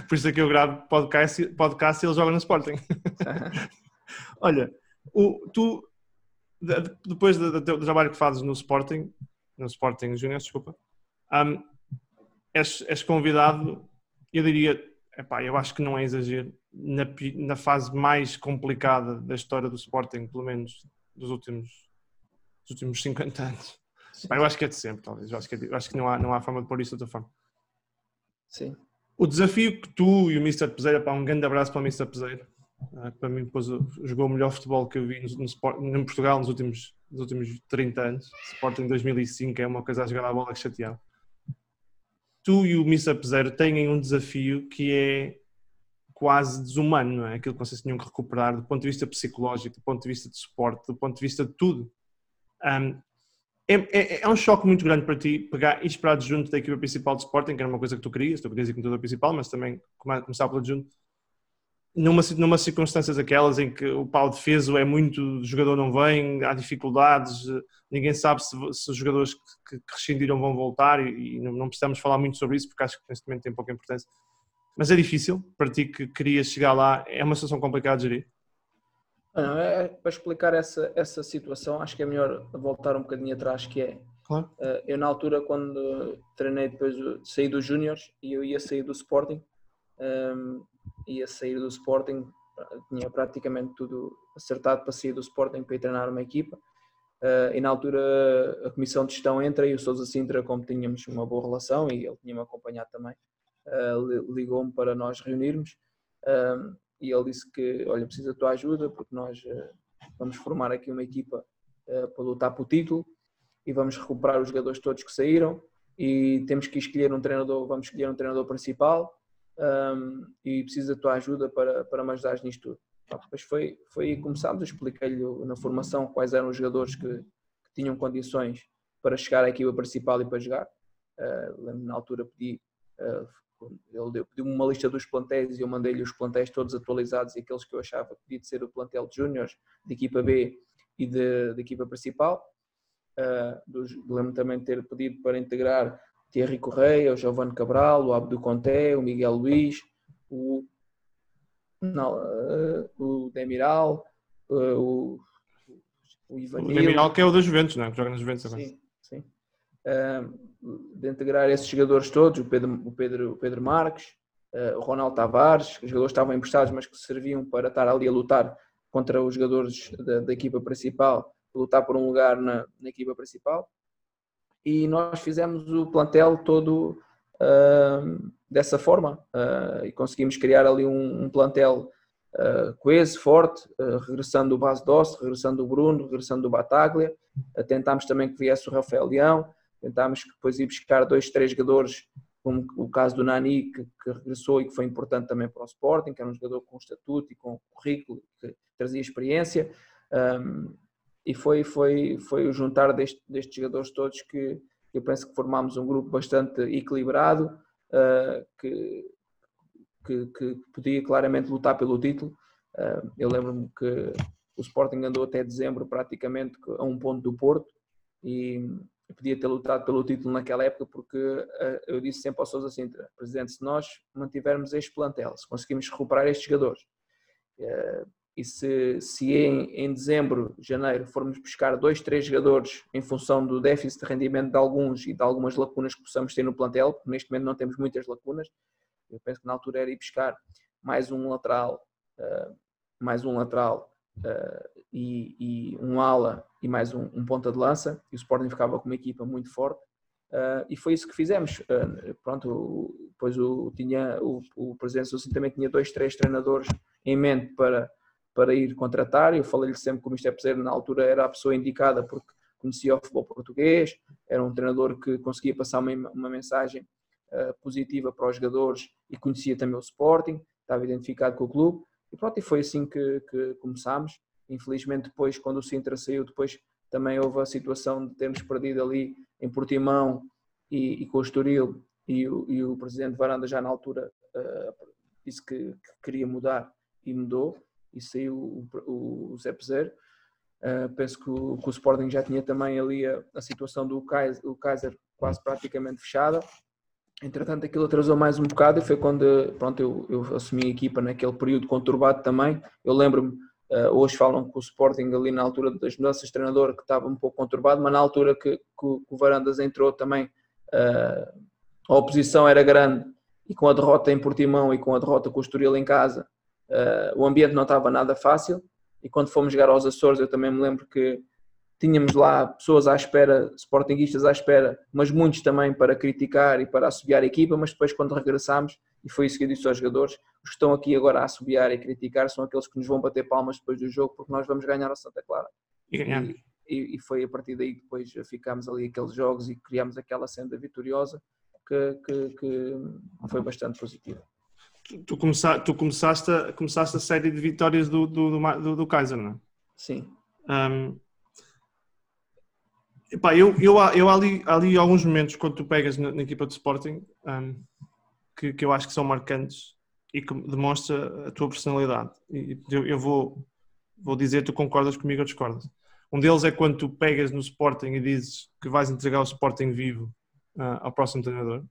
Speaker 1: Por isso é que eu gravo podcast, podcast e ele joga no Sporting. [laughs] Olha, o, tu, depois do, do, trabalho que fazes no Sporting, no Sporting Junior, desculpa, um, és, és, convidado, eu diria, epá, eu acho que não é exagero, na, na fase mais complicada da história do Sporting, pelo menos dos últimos, dos últimos 50 anos. Eu acho que é de sempre, talvez. Eu acho que, é acho que não, há, não há forma de pôr isso de outra forma.
Speaker 2: Sim.
Speaker 1: O desafio que tu e o Mr. Peseira, um grande abraço para o Mr. Peseira, ah, que para mim depois jogou o melhor futebol que eu vi no, no, em Portugal nos últimos, nos últimos 30 anos. Sporting 2005 é uma coisa a jogar a bola que chateava. Tu e o Missa Zero têm um desafio que é quase desumano, não é? Aquilo que vocês tinham que recuperar do ponto de vista psicológico, do ponto de vista de suporte, do ponto de vista de tudo. Um, é, é, é, um choque muito grande para ti pegar e esperar junto da equipa principal de Sporting, que era uma coisa que tu querias, tu querias ir com o principal, mas também começar pelo junto numa, numa circunstâncias aquelas em que o pau defeso é muito, o jogador não vem, há dificuldades, ninguém sabe se, se os jogadores que, que, rescindiram vão voltar e, e, não precisamos falar muito sobre isso porque acho que neste momento tem pouca importância. Mas é difícil para ti que querias chegar lá, é uma situação complicada de gerir.
Speaker 2: Não, é, para explicar essa, essa situação, acho que é melhor voltar um bocadinho atrás, que é, claro. Eh, eu na altura quando treinei depois, saí dos Júniors e eu ia sair do Sporting, um, ia sair do Sporting, tinha praticamente tudo acertado para sair do Sporting para ir treinar uma equipa. Uh, e na altura a comissão de gestão entra e o Sousa Sintra, como tínhamos uma boa relação e ele tinha-me acompanhado também, uh, ligou-me para nós reunirmos uh, e ele disse que, olha, preciso da tua ajuda porque nós vamos formar aqui uma equipa para lutar pelo título e vamos recuperar os jogadores todos que saíram e temos que escolher um treinador, vamos escolher um treinador principal e preciso da tua ajuda para, para me ajudar nisto tudo. Depois foi, foi aí que começámos, expliquei-lhe na formação quais eram os jogadores que, que, tinham condições para chegar à equipa principal e para jogar. Uh, na altura pedi, uh, ele pediu-me uma lista dos plantéis e eu mandei-lhe os plantéis todos atualizados e aqueles que eu achava que podia ser o plantel de júniores, de equipa B e de, de equipa principal. Uh, lembro também de ter pedido para integrar Thierry Correia, o Giovanni Cabral, o Abdo Conté, o Miguel Luiz, o não, uh, o Demiral, uh, o,
Speaker 1: o Ivanil. O Demiral que é o das Juventus, não é? Que joga nas Juventus agora.
Speaker 2: Sim, de integrar esses jogadores todos, o Pedro, o Pedro, o Pedro Marques, o Ronaldo Tavares, os jogadores estavam emprestados, mas que serviam para estar ali a lutar contra os jogadores da, da equipa principal, lutar por um lugar na, na equipa principal. E nós fizemos o plantel todo uh, dessa forma uh, e conseguimos criar ali um, um plantel uh, coeso, forte, regressando o Base Doce, regressando o Bruno, regressando o Bataglia. tentámos também que viesse o Rafael Leão, tentámos depois ir buscar dois, três jogadores, como o caso do Nani, que, que, regressou e que foi importante também para o Sporting, que era um jogador com estatuto e com currículo, que trazia experiência. Um, e foi, foi, foi o juntar deste, destes jogadores todos que, eu penso que formámos um grupo bastante equilibrado, uh, que, que, que, podia claramente lutar pelo título. Uh, eu lembro-me que o Sporting andou até dezembro praticamente a um ponto do Porto e podia ter lutado pelo título naquela época porque uh, eu disse sempre ao Sousa Sintra, Presidente, se nós mantivermos este plantel, se conseguimos recuperar estes jogadores, e se, se em, em dezembro, janeiro, formos buscar dois, três jogadores em função do déficit de rendimento de alguns e de algumas lacunas que possamos ter no plantel, porque neste momento não temos muitas lacunas, eu penso que na altura era ir buscar mais um lateral, uh, mais um lateral e, e, um ala e mais um, um, ponta de lança, e o Sporting ficava com uma equipa muito forte. Uh, e foi isso que fizemos. pronto, depois o, tinha, o, o presidente Sousa também tinha dois, três treinadores em mente para, para ir contratar. Eu falei-lhe sempre que o Mr. Peseiro, na altura, era a pessoa indicada porque conhecia o futebol português, era um treinador que conseguia passar uma, uma mensagem uh, positiva para os jogadores e conhecia também o Sporting, estava identificado com o clube. E pronto, e foi assim que, que começámos. Infelizmente, depois, quando o Sintra saiu, depois também houve a situação de termos perdido ali em Portimão e, e com o Estoril, e o, e o presidente Varanda já na altura uh, disse que, que, queria mudar e mudou e saiu o, o, o Zé Peseiro. Uh, penso que o, que o, Sporting já tinha também ali a, a situação do Kaiser, Kaiser quase praticamente fechada. Entretanto, aquilo atrasou mais um bocado e foi quando pronto, eu, eu assumi a equipa naquele período conturbado também. Eu lembro-me, uh, hoje falam que o Sporting ali na altura das mudanças de treinador que estava um pouco conturbado, mas na altura que, que, que o Varandas entrou também uh, a oposição era grande. E com a derrota em Portimão e com a derrota com o Estoril em casa, Uh, o ambiente não estava nada fácil. E quando fomos jogar aos Açores eu também me lembro que tínhamos lá pessoas à espera, sportinguistas à espera, mas muitos também para criticar e para assobiar a equipa, mas depois quando regressámos, e foi isso que eu disse aos jogadores, os que estão aqui agora a assobiar e criticar são aqueles que nos vão bater palmas depois do jogo, porque nós vamos ganhar a Santa Clara.
Speaker 1: E ganhamos.
Speaker 2: E, e, foi a partir daí que depois ficámos ali aqueles jogos e criámos aquela senda vitoriosa que, que, que foi bastante positiva
Speaker 1: tu, começa, tu começaste, a, começaste a série de vitórias do, do, do, do Kaiser, não é?
Speaker 2: Sim.
Speaker 1: Um, epá, eu, eu, eu ali, ali alguns momentos quando tu pegas na, na equipa de Sporting um, que, que eu acho que são marcantes e que demonstra a tua personalidade. E eu, eu vou, vou dizer, tu concordas comigo ou discordas? Um deles é quando tu pegas no Sporting e dizes que vais entregar o Sporting vivo uh, ao próximo treinador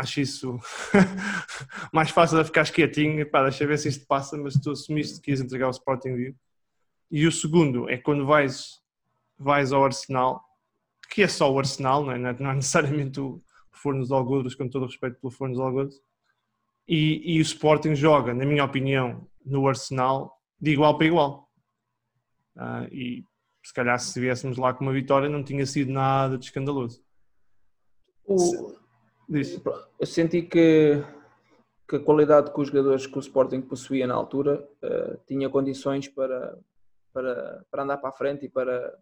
Speaker 1: acho isso [laughs] mais fácil de ficar quietinho, pá, deixa ver se isto passa, mas tu assumiste que ias entregar o Sporting Vivo. E o segundo é quando vais, vais ao Arsenal, que é só o Arsenal, não é, não é necessariamente o Fornos Algodres, com todo o respeito pelo Fornos Algodres, e, e o Sporting joga, na minha opinião, no Arsenal de igual para igual. Uh, e se calhar se viéssemos lá com uma vitória não tinha sido nada de escandaloso.
Speaker 2: O, eu senti que, que a qualidade que os jogadores que o Sporting possuía na altura uh, tinha condições para, para, para andar para a frente e para,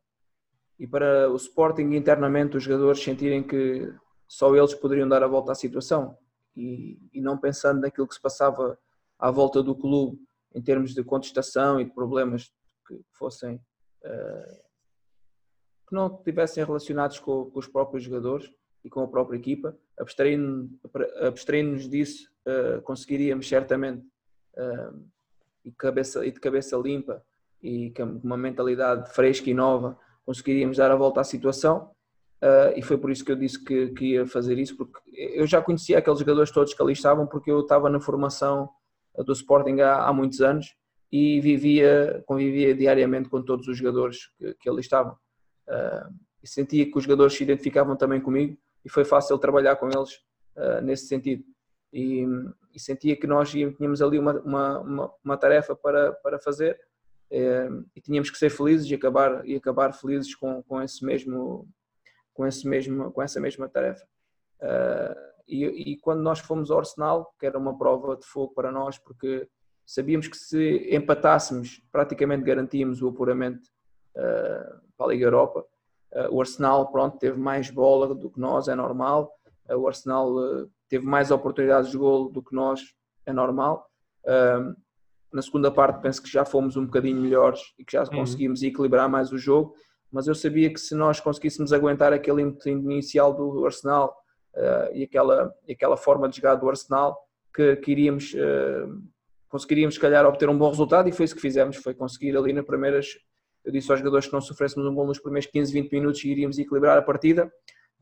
Speaker 2: e para o Sporting internamente os jogadores sentirem que só eles poderiam dar a volta à situação. E, e não pensando naquilo que se passava à volta do clube em termos de contestação e de problemas que fossem uh, que não estivessem relacionados com, com, os próprios jogadores e com a própria equipa, abstraindo-nos disso, uh, conseguiríamos certamente uh, e, cabeça, e de cabeça limpa e com uma mentalidade fresca e nova conseguiríamos dar a volta à situação uh, e foi por isso que eu disse que, que, ia fazer isso porque eu já conhecia aqueles jogadores todos que ali estavam porque eu estava na formação do Sporting há, há muitos anos e vivia, convivia diariamente com todos os jogadores que, que ali estavam. Uh, e sentia que os jogadores se identificavam também comigo e foi fácil trabalhar com eles uh, nesse sentido. E, e, sentia que nós tínhamos ali uma, uma, uma, uma tarefa para, para fazer e tínhamos que ser felizes e acabar e acabar felizes com, com esse mesmo com esse mesmo com essa mesma tarefa. Uh, e, e, quando nós fomos ao Arsenal que era uma prova de fogo para nós porque sabíamos que se empatássemos praticamente garantíamos o apuramento uh, para a Liga Europa. Uh, o Arsenal pronto teve mais bola do que nós é normal. O Arsenal teve mais oportunidades de golo do que nós é normal. Na segunda parte penso que já fomos um bocadinho melhores e que já uhum. conseguimos equilibrar mais o jogo, mas eu sabia que se nós conseguíssemos aguentar aquele ímpeto inicial do Arsenal uh, e, aquela, e aquela forma de jogar do Arsenal, que, que iríamos, uh, conseguiríamos se calhar obter um bom resultado e foi isso que fizemos, foi conseguir ali nas primeiras, eu disse aos jogadores que não sofrêssemos um gol nos primeiros 15, 20 minutos e iríamos equilibrar a partida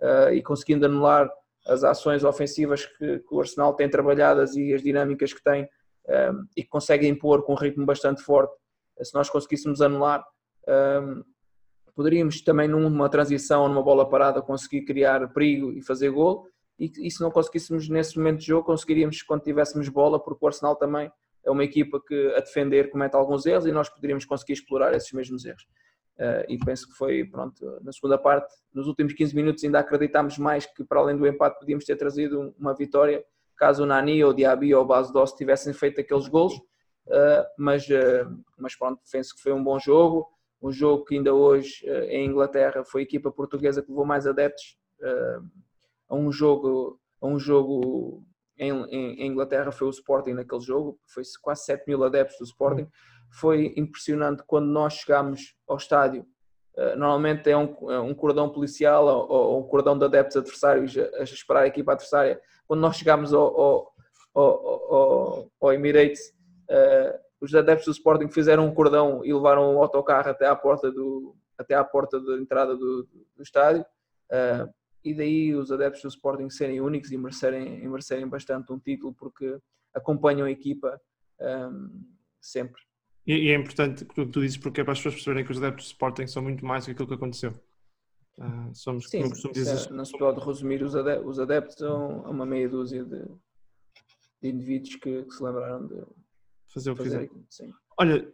Speaker 2: uh, e conseguindo anular as ações ofensivas que, que o Arsenal tem trabalhadas e as dinâmicas que tem um, e que consegue impor com um ritmo bastante forte. Se nós conseguíssemos anular, um, poderíamos também numa transição numa bola parada conseguir criar perigo e fazer gol. E, e se não conseguíssemos nesse momento de jogo, conseguiríamos quando tivéssemos bola, porque o Arsenal também é uma equipa que a defender comete alguns erros e nós poderíamos conseguir explorar esses mesmos erros. Uh, e penso que foi, pronto, na segunda parte, nos últimos 15 minutos ainda acreditámos mais que para além do empate podíamos ter trazido uma vitória caso o Nani ou o Diaby ou o Base Doss tivessem feito aqueles gols. Uh, mas, uh, mas pronto, penso que foi um bom jogo. Um jogo que ainda hoje uh, em Inglaterra foi a equipa portuguesa que levou mais adeptos a um jogo, a um jogo em, em, Inglaterra foi o Sporting naquele jogo, foi quase 7 mil adeptos do Sporting. Foi impressionante quando nós chegámos ao estádio. normalmente é um, é um cordão policial ou, ou, um cordão de adeptos adversários a, a esperar a equipa adversária quando nós chegámos ao, ao, ao, ao Emirates, uh, os adeptos do Sporting fizeram um cordão e levaram o autocarro até à porta, do, até à porta da entrada do, do estádio. Uh, e daí os adeptos do Sporting serem únicos e merecerem, e merecerem bastante um título porque acompanham a equipa um, ehm, sempre.
Speaker 1: E, e, é importante o que tu dizes porque é para as pessoas perceberem que os adeptos do Sporting são muito mais do que aquilo que aconteceu.
Speaker 2: Uh, somos, Sim, como dizer, não se pode resumir os adeptos, os adeptos a uma meia dúzia de, de indivíduos que, que, se lembraram de
Speaker 1: fazer o que fizeram. Olha,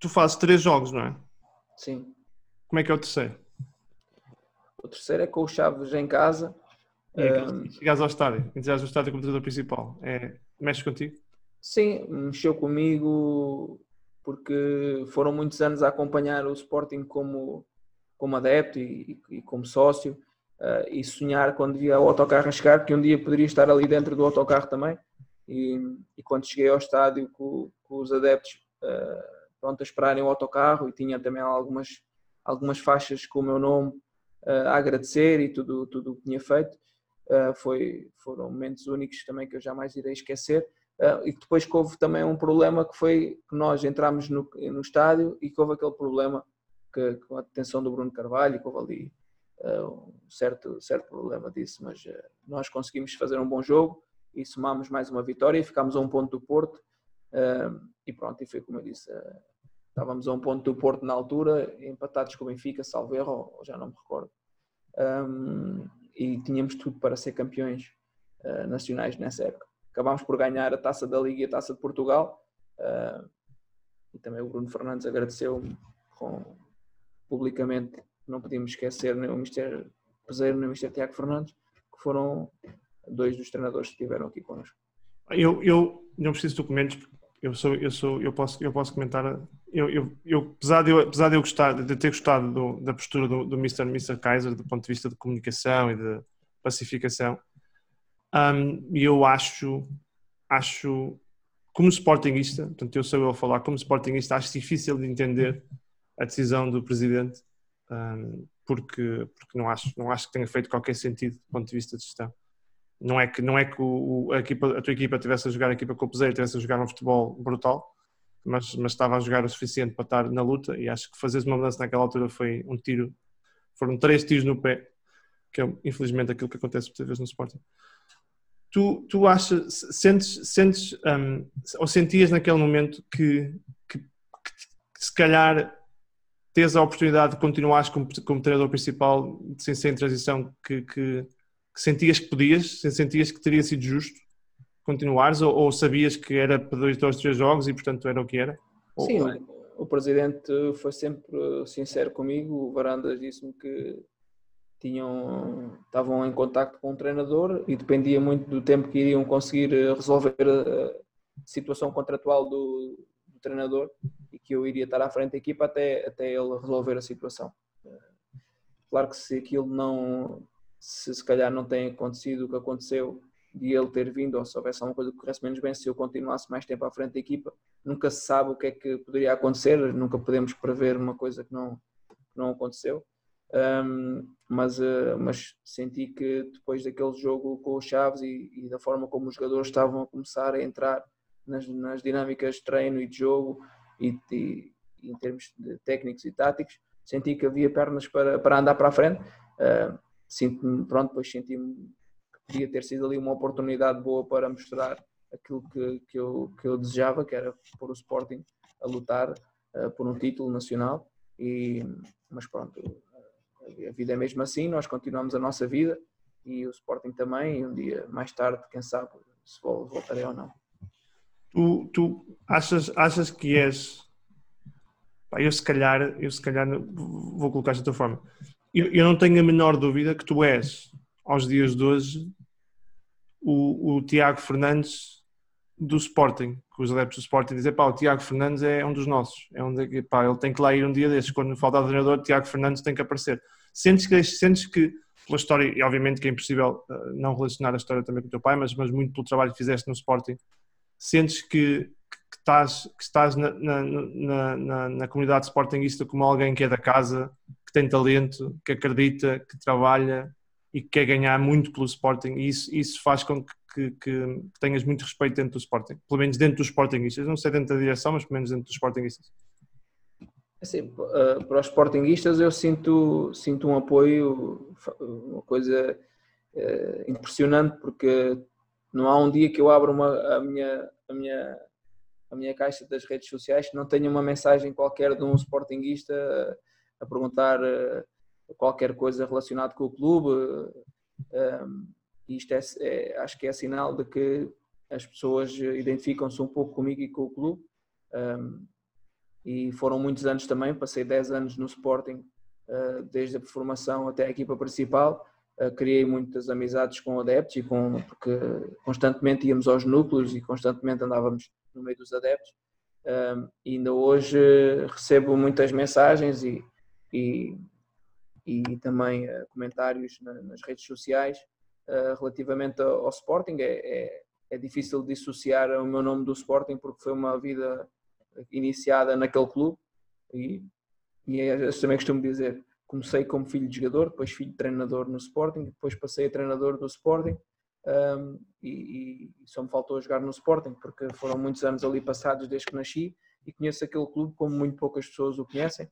Speaker 1: tu fazes três jogos, não é?
Speaker 2: Sim.
Speaker 1: Como é que é o terceiro?
Speaker 2: O terceiro é com o Chaves em casa.
Speaker 1: É, um, chegares ao estádio, chegares ao estádio como treinador principal, é, mexe contigo?
Speaker 2: Sim, mexeu comigo porque foram muitos anos a acompanhar o Sporting como como adepto e, e como sócio uh, e sonhar quando via o autocarro a chegar que um dia poderia estar ali dentro do autocarro também e, e quando cheguei ao estádio com, com os adeptos uh, pronto a esperarem o autocarro e tinha também algumas algumas faixas com o meu nome uh, a agradecer e tudo tudo o que tinha feito. Foi foram momentos únicos também que eu jamais irei esquecer. E depois houve também um problema que foi que nós entramos no, no estádio e que houve aquele problema que, com a detenção do Bruno Carvalho, que houve ali uh, um certo, certo problema disso, mas uh, nós conseguimos fazer um bom jogo e somámos mais uma vitória e ficámos a um ponto do Porto. E pronto, e foi como eu disse, estávamos a um ponto do Porto na altura, empatados com o Benfica, salvo erro, já não me recordo. E tínhamos tudo para ser campeões nacionais nessa época. Acabámos por ganhar a taça da Liga e a taça de Portugal. e também o Bruno Fernandes agradeceu com, publicamente, não podíamos esquecer nem o Mr. Peseiro nem o Mr. Tiago Fernandes, que foram dois dos treinadores que estiveram aqui connosco.
Speaker 1: Eu, eu não preciso de documentos, eu sou, eu sou, eu posso, eu posso comentar. Eu, eu, eu apesar de eu, apesar de eu gostar, de ter gostado do, da postura do, do Mr. Mr. Kaiser, do ponto de vista de comunicação e de pacificação, um, eu acho, acho, como sportingista, portanto eu sou eu a falar, como sportingista, acho difícil de entender a decisão do presidente, um, porque, porque não acho, não acho que tenha feito qualquer sentido do ponto de vista de gestão não é que, não é que o, a, equipa, a tua equipa estivesse a jogar a equipa com o Peseiro, estivesse a jogar um futebol brutal, mas, mas estava a jogar o suficiente para estar na luta e acho que fazer uma mudança naquela altura foi um tiro, foram três tiros no pé, que é infelizmente aquilo que acontece muitas vezes no Sporting. Tu, tu achas, sentes, sentes um, ou sentias naquele momento que, que, que, que se calhar tens a oportunidade de continuares como, como treinador principal sem ser em transição que, que que sentias que podias, sentias que teria sido justo continuares ou, ou sabias que era para dois, dois, três jogos e portanto era o que era?
Speaker 2: Sim, ou... o presidente foi sempre sincero comigo, o Varandas disse-me que tinham, estavam em contato com o treinador e dependia muito do tempo que iriam conseguir resolver a situação contratual do, do treinador e que eu iria estar à frente da equipa até, até ele resolver a situação. Claro que se aquilo não, se se calhar não tem acontecido o que aconteceu de ele ter vindo, ou se houvesse alguma coisa que corresse menos bem, se eu continuasse mais tempo à frente da equipa, nunca se sabe o que é que poderia acontecer, nunca podemos prever uma coisa que não, que não aconteceu. Um, mas, uh, mas senti que depois daquele jogo com os Chaves e, e, da forma como os jogadores estavam a começar a entrar nas, nas dinâmicas de treino e de jogo e, e, em termos técnicos e táticos, senti que havia pernas para, para andar para a frente. Uh, sinto-me, pronto, depois senti-me que podia ter sido ali uma oportunidade boa para mostrar aquilo que, que, eu, que eu desejava, que era pôr o Sporting a lutar uh, por um título nacional. E, mas pronto, a vida é mesmo assim, nós continuamos a nossa vida e o Sporting também, e um dia mais tarde, quem sabe, se voltarei ou não.
Speaker 1: Tu, tu achas, achas que és. eu se calhar, eu se calhar vou colocar esta forma eu, eu, não tenho a menor dúvida que tu és, aos dias de hoje, o, o Tiago Fernandes do Sporting, que os adeptos do Sporting dizem, pá, o Tiago Fernandes é um dos nossos, é um de, pá, ele tem que lá ir um dia desses, quando falta o treinador, Tiago Fernandes tem que aparecer. Sentes que, sentes que pela história, e obviamente que é impossível uh, não relacionar a história também com o teu pai, mas, mas muito pelo trabalho que fizeste no Sporting, sentes que, que estás, que estás na, na, na, na, na comunidade sportingista como alguém que é da casa, tem talento, que acredita, que trabalha e que quer ganhar muito pelo Sporting. E isso, isso faz com que, que, que, tenhas muito respeito dentro do Sporting, pelo menos dentro dos Sportingistas, não sei dentro da direção, mas pelo menos dentro dos Sportingistas.
Speaker 2: Assim, para os Sportingistas eu sinto, sinto um apoio, uma coisa eh, impressionante porque não há um dia que eu abro uma, a, minha, a, minha, a minha caixa das redes sociais que não tenha uma mensagem qualquer de um Sportingista a perguntar uh, qualquer coisa relacionada com o clube. Uh, isto é, é, acho que é sinal de que as pessoas identificam-se um pouco comigo e com o clube. Um, e foram muitos anos também, passei 10 anos no Sporting, uh, desde a formação até a equipa principal. Uh, criei muitas amizades com adeptos e com porque constantemente íamos aos núcleos e constantemente andávamos no meio dos adeptos. Um, e ainda hoje recebo muitas mensagens e e, e também uh, comentários na, nas redes sociais uh, relativamente ao, ao Sporting. É, é, é, difícil dissociar o meu nome do Sporting porque foi uma vida iniciada naquele clube e, e é, eu também costumo dizer comecei como filho de jogador, depois filho de treinador no Sporting, depois passei a treinador do Sporting um, e, e, só me faltou jogar no Sporting porque foram muitos anos ali passados desde que nasci e conheço aquele clube como muito poucas pessoas o conhecem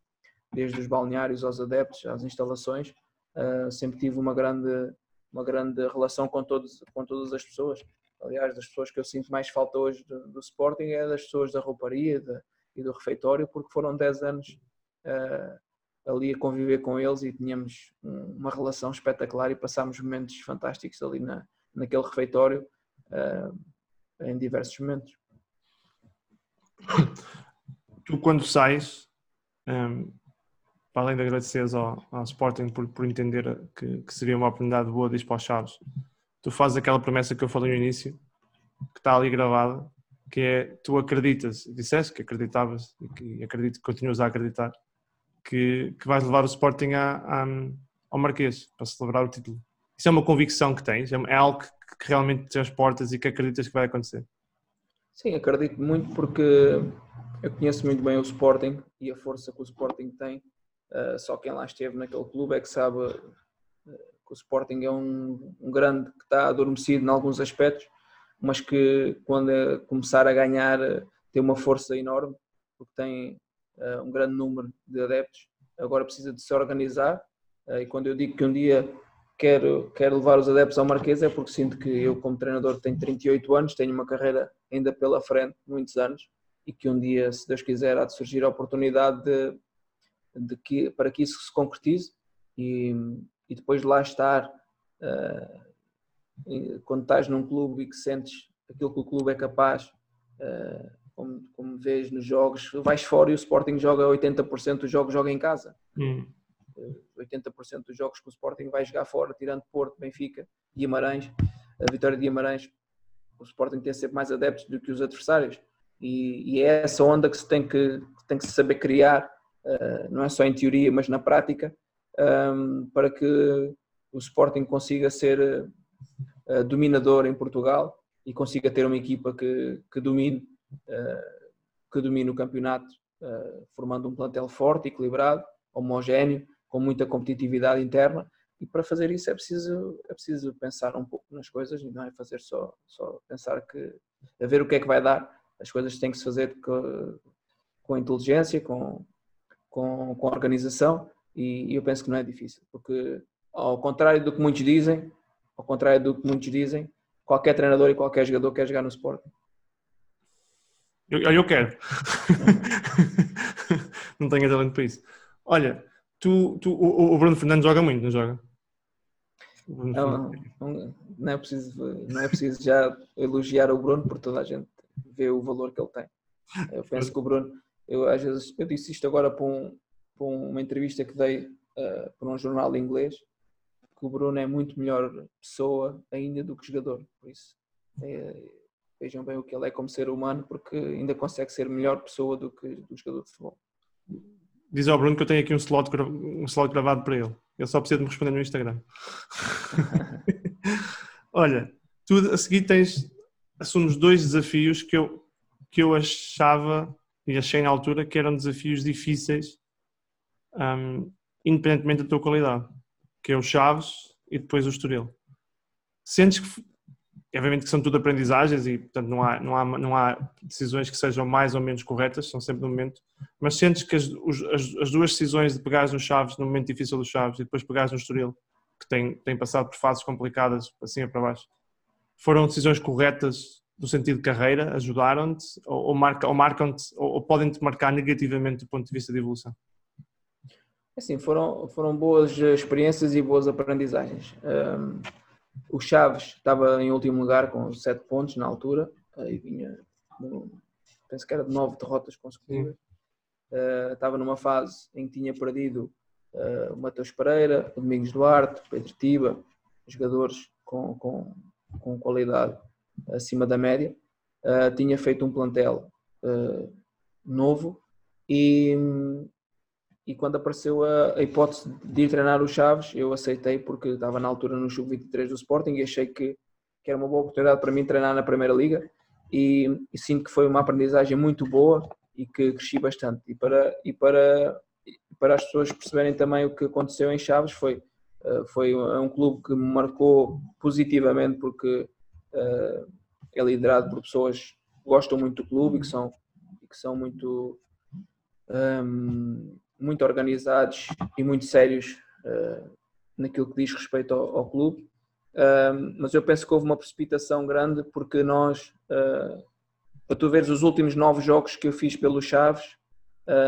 Speaker 2: desde os balneários aos adeptos, às instalações, uh, sempre tive uma grande, uma grande relação com, todos, com todas as pessoas. Aliás, das pessoas que eu sinto mais falta hoje do, do Sporting é das pessoas da rouparia de, e do refeitório, porque foram 10 anos uh, ali a conviver com eles e tínhamos uma relação espetacular e passámos momentos fantásticos ali na, naquele refeitório uh, em diversos momentos.
Speaker 1: Tu, quando sais, um para além de agradeceres ao, ao Sporting por, por entender que, que, seria uma oportunidade boa de ir para os Chaves, tu fazes aquela promessa que eu falei no início, que está ali gravada, que é tu acreditas, disseste que acreditavas e que acredito que continuas a acreditar, que, que vais levar o Sporting a, a, ao Marquês para celebrar o título. Isso é uma convicção que tens, é, é algo que, que realmente te portas e que acreditas que vai acontecer.
Speaker 2: Sim, acredito muito porque eu conheço muito bem o Sporting e a força que o Sporting tem. Uh, só quem lá esteve naquele clube é que sabe uh, que o Sporting é um, um, grande que está adormecido em alguns aspectos, mas que quando começar a ganhar uh, tem uma força enorme, porque tem um grande número de adeptos. Agora precisa de se organizar e quando eu digo que um dia quero, quero levar os adeptos ao Marquês é porque sinto que eu, como treinador, tenho 38 anos, tenho uma carreira ainda pela frente, muitos anos, e que um dia, se Deus quiser, há de surgir a oportunidade de, de que, para que isso se concretize e, e depois de lá estar, uh, quando estás num clube e que sentes aquilo que o clube é capaz, uh, como, como vês nos jogos, vais fora e o Sporting joga 80% dos jogos joga em casa. Hum. 80% dos jogos que o Sporting vai jogar fora, tirando Porto, Benfica, Guimarães, a vitória de Guimarães, o Sporting tem sempre mais adeptos do que os adversários. E, e é essa onda que se tem que, tem que se saber criar, não é só em teoria, mas na prática, ehm, para que o Sporting consiga ser uh, dominador em Portugal e consiga ter uma equipa que, que domine, uh, que domine o campeonato, formando um plantel forte, equilibrado, homogéneo, com muita competitividade interna e para fazer isso é preciso, é preciso pensar um pouco nas coisas e não é fazer só, só pensar que a ver o que é que vai dar. As coisas têm que se fazer com, com inteligência, com, com, com organização e, e eu penso que não é difícil, porque ao contrário do que muitos dizem, ao contrário do que muitos dizem, qualquer treinador e qualquer jogador quer jogar no Sporting.
Speaker 1: Eu, eu quero. [laughs] não tenho talento para isso. Olha, Tu, tu, o, o Bruno Fernandes joga muito, não joga?
Speaker 2: Não, não, não, é preciso, não é preciso já elogiar o Bruno, porque toda a gente vê o valor que ele tem. Eu penso que o Bruno, eu às vezes, eu disse isto agora para, um, para uma entrevista que dei uh, para um jornal inglês, que o Bruno é muito melhor pessoa ainda do que jogador. Por isso, é, vejam bem o que ele é como ser humano, porque ainda consegue ser melhor pessoa do que do jogador de futebol.
Speaker 1: Diz ao Bruno que eu tenho aqui um slot, um slot gravado para ele. Ele só precisa de me responder no Instagram. [laughs] Olha, tu a seguir tens assumes dois desafios que eu, que eu achava e achei na altura que eram desafios difíceis, um, independentemente da tua qualidade, que é o Chaves e depois o Estoril. Sentes que obviamente que são tudo aprendizagens e portanto não há, não, há, não há decisões que sejam mais ou menos corretas, são sempre no momento, mas sentes que as, as, as duas decisões de pegares no Chaves, no momento difícil dos Chaves, e depois pegares no Estoril, que tem, tem passado por fases complicadas, assim para baixo, foram decisões corretas no sentido de carreira, ajudaram-te ou, ou, marca, ou marcam-te ou, ou podem-te marcar negativamente do ponto de vista de evolução?
Speaker 2: Assim, foram, foram boas experiências e boas aprendizagens. Um o Chaves estava em último lugar com 7 pontos na altura e vinha, penso que era de 9 derrotas consecutivas. Uh, estava numa fase em que tinha perdido uh, o Matheus Pereira, o Domingos Duarte, o Pedro Tiba, jogadores com, com, com qualidade acima da média. Uh, tinha feito um plantel novo e, e quando apareceu a, a, hipótese de ir treinar o Chaves, eu aceitei porque estava na altura no Sub-23 do Sporting e achei que, que, era uma boa oportunidade para mim treinar na Primeira Liga e, e, sinto que foi uma aprendizagem muito boa e que cresci bastante. E para, e para, para as pessoas perceberem também o que aconteceu em Chaves, foi, uh, foi um clube que me marcou positivamente porque uh, é liderado por pessoas que gostam muito do clube e que são, que são muito... Um, muito organizados e muito sérios uh, naquilo que diz respeito ao, ao clube. Uh, mas eu penso que houve uma precipitação grande porque nós, uh, para tu veres os últimos nove jogos que eu fiz pelo Chaves,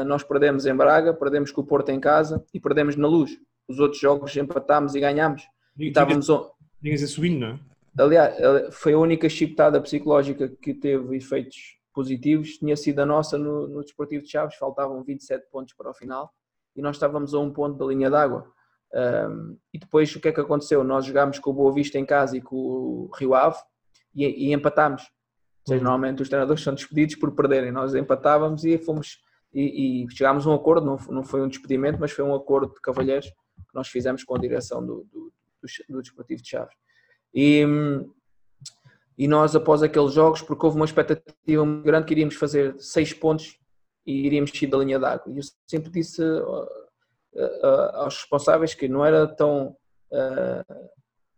Speaker 2: nós perdemos em Braga, perdemos com o Porto em casa e perdemos na Luz. Os outros jogos empatámos e ganhámos. E
Speaker 1: estávamos Tinhas a subindo, não é?
Speaker 2: Aliás, foi a única chicotada psicológica que teve efeitos positivos tinha sido a nossa no, no Desportivo de Chaves, faltavam 27 pontos para o final e nós estávamos a um ponto da linha d'água. Um, e depois o que é que aconteceu? Nós jogámos com o Boa Vista em casa e com o Rio Ave e, e empatámos. Ou seja, uhum. normalmente os treinadores são despedidos por perderem. Nós empatávamos e fomos e, e chegámos a um acordo, não, não foi um despedimento, mas foi um acordo de cavalheiros que nós fizemos com a direção do, do, do, do Desportivo de Chaves. E, e nós, após aqueles jogos, porque houve uma expectativa muito grande que iríamos fazer seis pontos e iríamos sair da linha d'água. E eu sempre disse aos responsáveis que não era tão uh,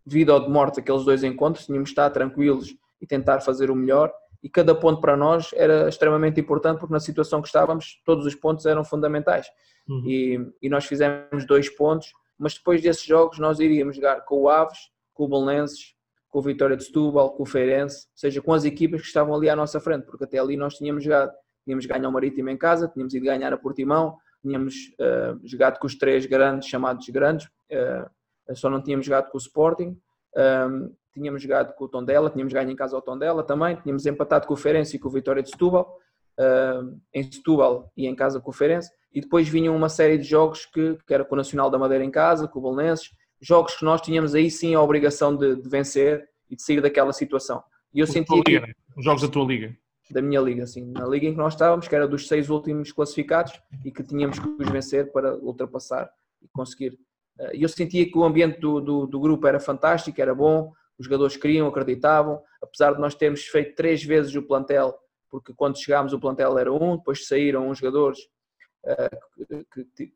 Speaker 2: vida ou de morte aqueles dois encontros, tínhamos de estar tranquilos e tentar fazer o melhor. E cada ponto para nós era extremamente importante porque na situação que estávamos, todos os pontos eram fundamentais. Uhum. E, e nós fizemos dois pontos, mas depois desses jogos nós iríamos jogar com o Aves, com o Belenenses, com o Vitória de Setúbal, com o Feirense, ou seja, com as equipas que estavam ali à nossa frente, porque até ali nós tínhamos jogado, tínhamos ganho o Marítimo em casa, tínhamos ido ganhar a Portimão, tínhamos uh, jogado com os três grandes, chamados grandes, uh, só não tínhamos jogado com o Sporting, um, ehm, tínhamos jogado com o Tondela, tínhamos ganho em casa ao Tondela também, tínhamos empatado com o Feirense e com o Vitória de Setúbal, uh, em Setúbal e em casa com o Feirense, e depois vinham uma série de jogos que, que era com o Nacional da Madeira em casa, com o Bolonenses, jogos que nós tínhamos aí sim a obrigação de, de vencer e de sair daquela situação. E eu sentia
Speaker 1: que... Né? Os jogos da tua liga
Speaker 2: da minha liga, assim, na liga em que nós estávamos, que era dos seis últimos classificados e que tínhamos que os vencer para ultrapassar e conseguir. Eh, e eu sentia que o ambiente do, do, do, grupo era fantástico, era bom, os jogadores queriam, acreditavam, apesar de nós termos feito três vezes o plantel, porque quando chegámos o plantel era um, depois saíram uns jogadores,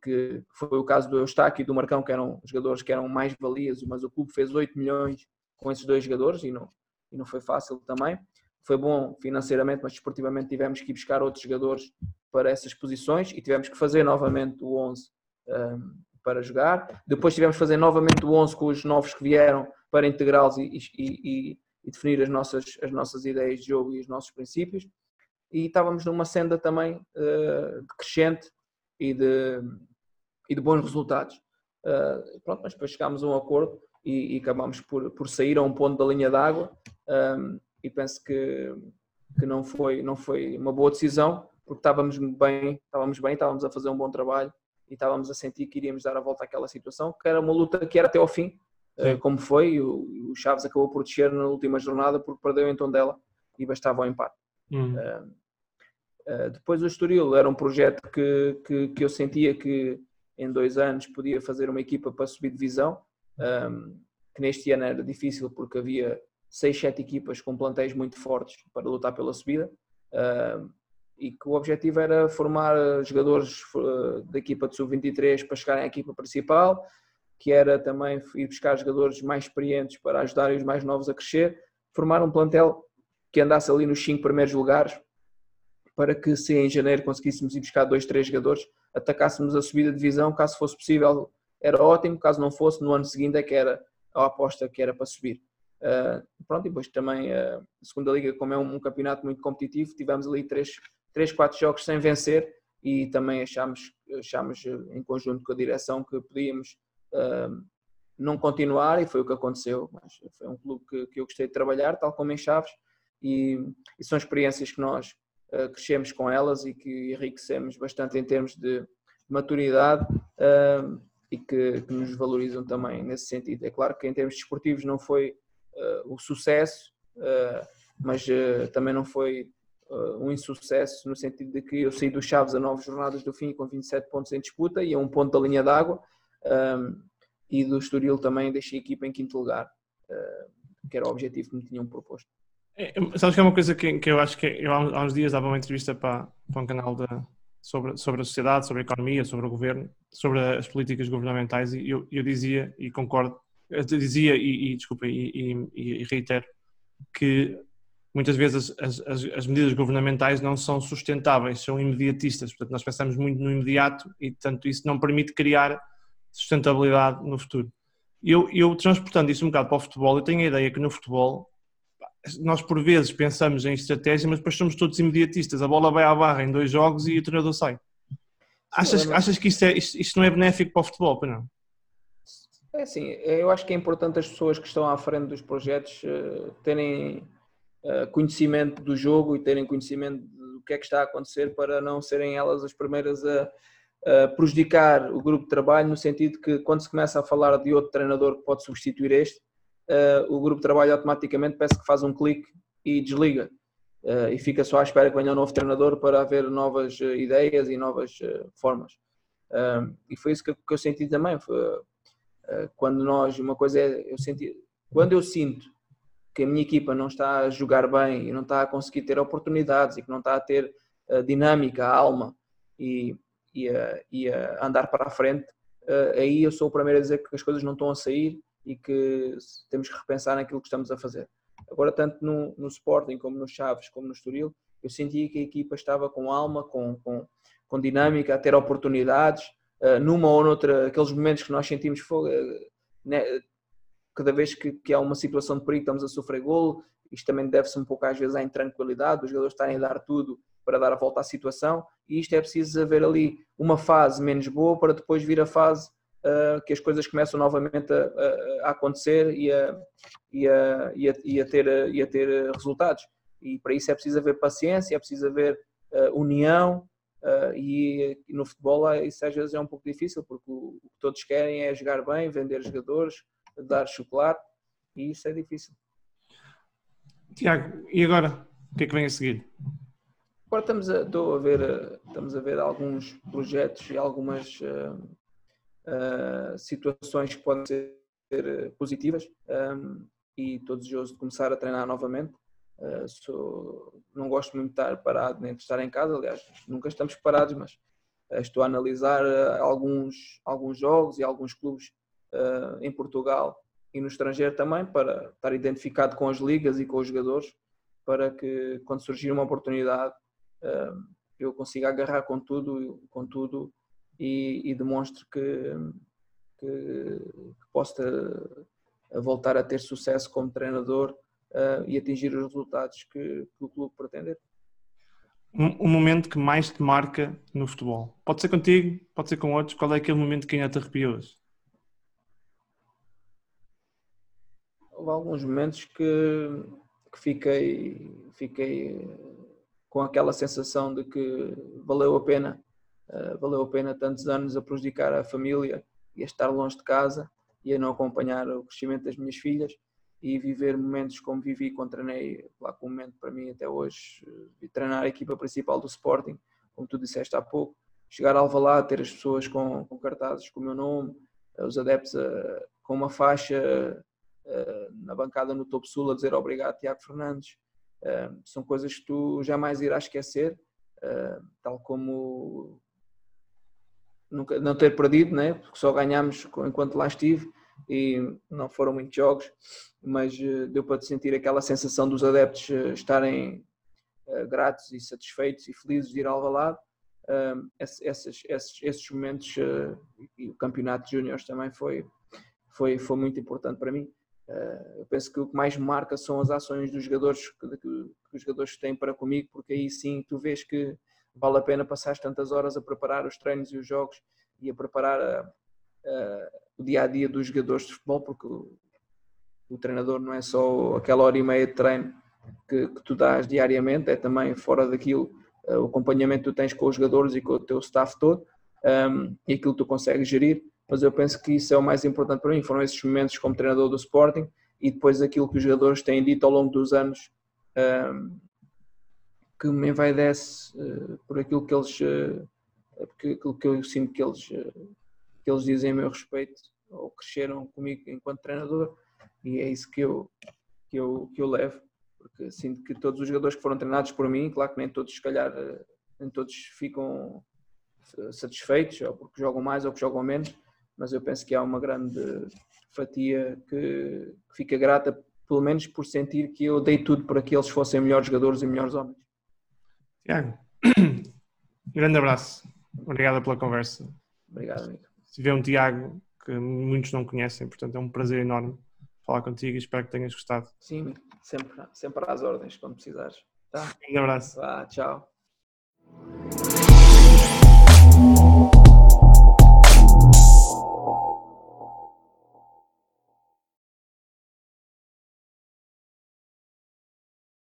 Speaker 2: que, foi o caso do Eustáquio e do Marcão, que eram jogadores que eram mais valias, mas o clube fez 8 milhões com esses dois jogadores e não, e não foi fácil também foi bom financeiramente, mas desportivamente tivemos que ir buscar outros jogadores para essas posições e tivemos que fazer novamente o 11 um, para jogar. Depois tivemos que fazer novamente o 11 com os novos que vieram para integrá-los e, e, e, definir as nossas, as nossas ideias de jogo e os nossos princípios. E estávamos numa senda também uh, de crescente e de, e de bons resultados. Uh, pronto, mas depois chegámos a um acordo e, e acabámos por, por sair a um ponto da linha d'água. Um, e penso que, que não, foi, não foi uma boa decisão, porque estávamos bem, estávamos bem, estávamos a fazer um bom trabalho e estávamos a sentir que iríamos dar a volta àquela situação, que era uma luta que era até ao fim, Sim. Eh, como foi, o, o Chaves acabou por descer na última jornada porque perdeu em dela e bastava o empate. Hum. Uh, uh, depois o Estoril era um projeto que, que, que, eu sentia que em dois anos podia fazer uma equipa para subir divisão, um, que neste ano era difícil porque havia seis, sete equipas com plantéis muito fortes para lutar pela subida. Uh, e que o objetivo era formar jogadores uh, da equipa de sub-23 para chegarem à equipa principal, que era também ir buscar jogadores mais experientes para ajudarem os mais novos a crescer, formar um plantel que andasse ali nos cinco primeiros lugares para que se em janeiro conseguíssemos ir buscar dois, três jogadores, atacássemos a subida de divisão, caso fosse possível era ótimo, caso não fosse, no ano seguinte é que era a aposta que era para subir. Uh, pronto, e depois também uh, a segunda liga, como é um, um, campeonato muito competitivo, tivemos ali três, três, quatro jogos sem vencer e também achámos, achámos em conjunto com a direção que podíamos uh, não continuar e foi o que aconteceu. Mas foi um clube que, que eu gostei de trabalhar, tal como em Chaves, e, e são experiências que nós crescemos com elas e que enriquecemos bastante em termos de maturidade e que, que, nos valorizam também nesse sentido. É claro que em termos desportivos não foi uh, o sucesso, mas também não foi um insucesso no sentido de que eu saí dos Chaves a nove jornadas do fim com 27 pontos em disputa e a um ponto da linha d'água e do Estoril também deixei a equipa em quinto lugar, que era o objetivo que me tinham proposto.
Speaker 1: É, sabes que é uma coisa que, que eu acho que eu há uns dias dava uma entrevista para, para um canal de, sobre, sobre a sociedade, sobre a economia, sobre o governo, sobre as políticas governamentais e eu, eu dizia e concordo eu dizia e, e desculpa, e, e, e, reitero que muitas vezes as, as, as, medidas governamentais não são sustentáveis, são imediatistas. Portanto, nós pensamos muito no imediato e, tanto isso não permite criar sustentabilidade no futuro. Eu, eu transportando isso um bocado para o futebol, eu tenho a ideia que no futebol nós por vezes pensamos em estratégia, mas depois somos todos imediatistas. A bola vai à barra em dois jogos e o treinador sai. Achas, achas que isto, é, isto, isto não é benéfico para o futebol, não?
Speaker 2: É assim, eu acho que é importante as pessoas que estão à frente dos projetos uh, terem uh, conhecimento do jogo e terem conhecimento do que é que está a acontecer para não serem elas as primeiras a, uh, prejudicar o grupo de trabalho no sentido que quando se começa a falar de outro treinador que pode substituir este, o grupo de trabalho automaticamente parece que faz um clique e desliga. Uh, e fica só à espera que venha um novo treinador para haver novas ideias e novas formas. e foi isso que, eu senti também. Quando nós, uma coisa é, eu senti, quando eu sinto que a minha equipa não está a jogar bem e não está a conseguir ter oportunidades e que não está a ter a dinâmica, a alma e, e, e a andar para a frente, aí eu sou o primeiro a dizer que as coisas não estão a sair e que temos que repensar naquilo que estamos a fazer. Agora, tanto no, no Sporting como no Chaves, como no Estoril, eu sentia que a equipa estava com alma, com, com, com dinâmica, a ter oportunidades, uh, numa ou noutra, aqueles momentos que nós sentimos fogo, uh, né, cada vez que, que há uma situação de perigo estamos a sofrer golo, isto também deve-se um pouco às vezes à intranquilidade, os jogadores estarem a dar tudo para dar a volta à situação e isto é preciso haver ali uma fase menos boa para depois vir a fase uh, que as coisas começam novamente a, a, a acontecer e a, e, a, e, a, e, a ter, e a ter resultados. E para isso é preciso haver paciência, é preciso haver uh, união uh, e, e, no futebol isso às vezes é um pouco difícil porque o, o que todos querem é jogar bem, vender jogadores, dar chocolate e isso é difícil.
Speaker 1: Tiago, e agora? O que é que vem a seguir?
Speaker 2: Agora estamos a, estou a ver, estamos a ver alguns projetos e algumas uh, uh, situações que podem ser positivas um, e estou desejoso de começar a treinar novamente. Uh, sou, não gosto muito de estar parado nem de estar em casa, aliás, nunca estamos parados, mas estou a analisar alguns, alguns jogos e alguns clubes em Portugal e no estrangeiro também, para estar identificado com as ligas e com os jogadores, para que quando surgir uma oportunidade eu consiga agarrar com tudo, com tudo e, e demonstre que, que, que posso ter, voltar a ter sucesso como treinador uh, e atingir os resultados que, que o clube pretender.
Speaker 1: Um, um, momento que mais te marca no futebol? Pode ser contigo, pode ser com outros. Qual é aquele momento que ainda te arrepias?
Speaker 2: houve alguns momentos que, que fiquei, fiquei com aquela sensação de que valeu a pena, uh, valeu a pena tantos anos a prejudicar a família e a estar longe de casa e a não acompanhar o crescimento das minhas filhas e viver momentos como vivi quando treinei, lá com um momento para mim até hoje, uh, treinar a equipa principal do Sporting, como tu disseste há pouco, chegar a Alvalade, ter as pessoas com, com cartazes com o meu nome, uh, os adeptos com uma faixa na bancada no topo sul a dizer obrigado Tiago Fernandes. São coisas que tu jamais irás esquecer, tal como nunca, não ter perdido, né? porque só ganhámos enquanto lá estive e não foram muitos jogos, mas deu para sentir aquela sensação dos adeptos estarem gratos e satisfeitos e felizes de ir ao Alvalade. Esses, esses, esses momentos e o campeonato de júniores também foi, foi, foi muito importante para mim. Eh, eu penso que o que mais me marca são as ações dos jogadores que, que, que, os jogadores têm para comigo, porque aí sim tu vês que vale a pena passar tantas horas a preparar os treinos e os jogos e a preparar a, a, o dia a dia dos jogadores de futebol, porque o, o, treinador não é só aquela hora e meia de treino que, que tu dás diariamente, é também fora daquilo uh, o acompanhamento que tu tens com os jogadores e com o teu staff todo um, e aquilo que tu consegues gerir mas eu penso que isso é o mais importante para mim. Foram esses momentos como treinador do Sporting e depois aquilo que os jogadores têm dito ao longo dos anos um, que me envaidece uh, por aquilo que eles, uh, aquilo que eu sinto que eles, uh, que eles dizem a meu respeito ou cresceram comigo enquanto treinador e é isso que eu, que eu, que eu levo porque sinto que todos os jogadores que foram treinados por mim, claro que nem todos se calhar nem todos ficam satisfeitos ou porque jogam mais ou que jogam menos mas eu penso que há uma grande fatia que, que fica grata, pelo menos por sentir que eu dei tudo para que eles fossem melhores jogadores e melhores homens.
Speaker 1: Tiago, [clears throat] grande abraço. Obrigado pela conversa.
Speaker 2: Obrigado, amigo.
Speaker 1: Se vê um Tiago que muitos não conhecem, portanto é um prazer enorme falar contigo e espero que tenhas gostado.
Speaker 2: Sim, sempre, sempre às ordens quando precisares. Tá?
Speaker 1: Um abraço.
Speaker 2: Vá, tchau.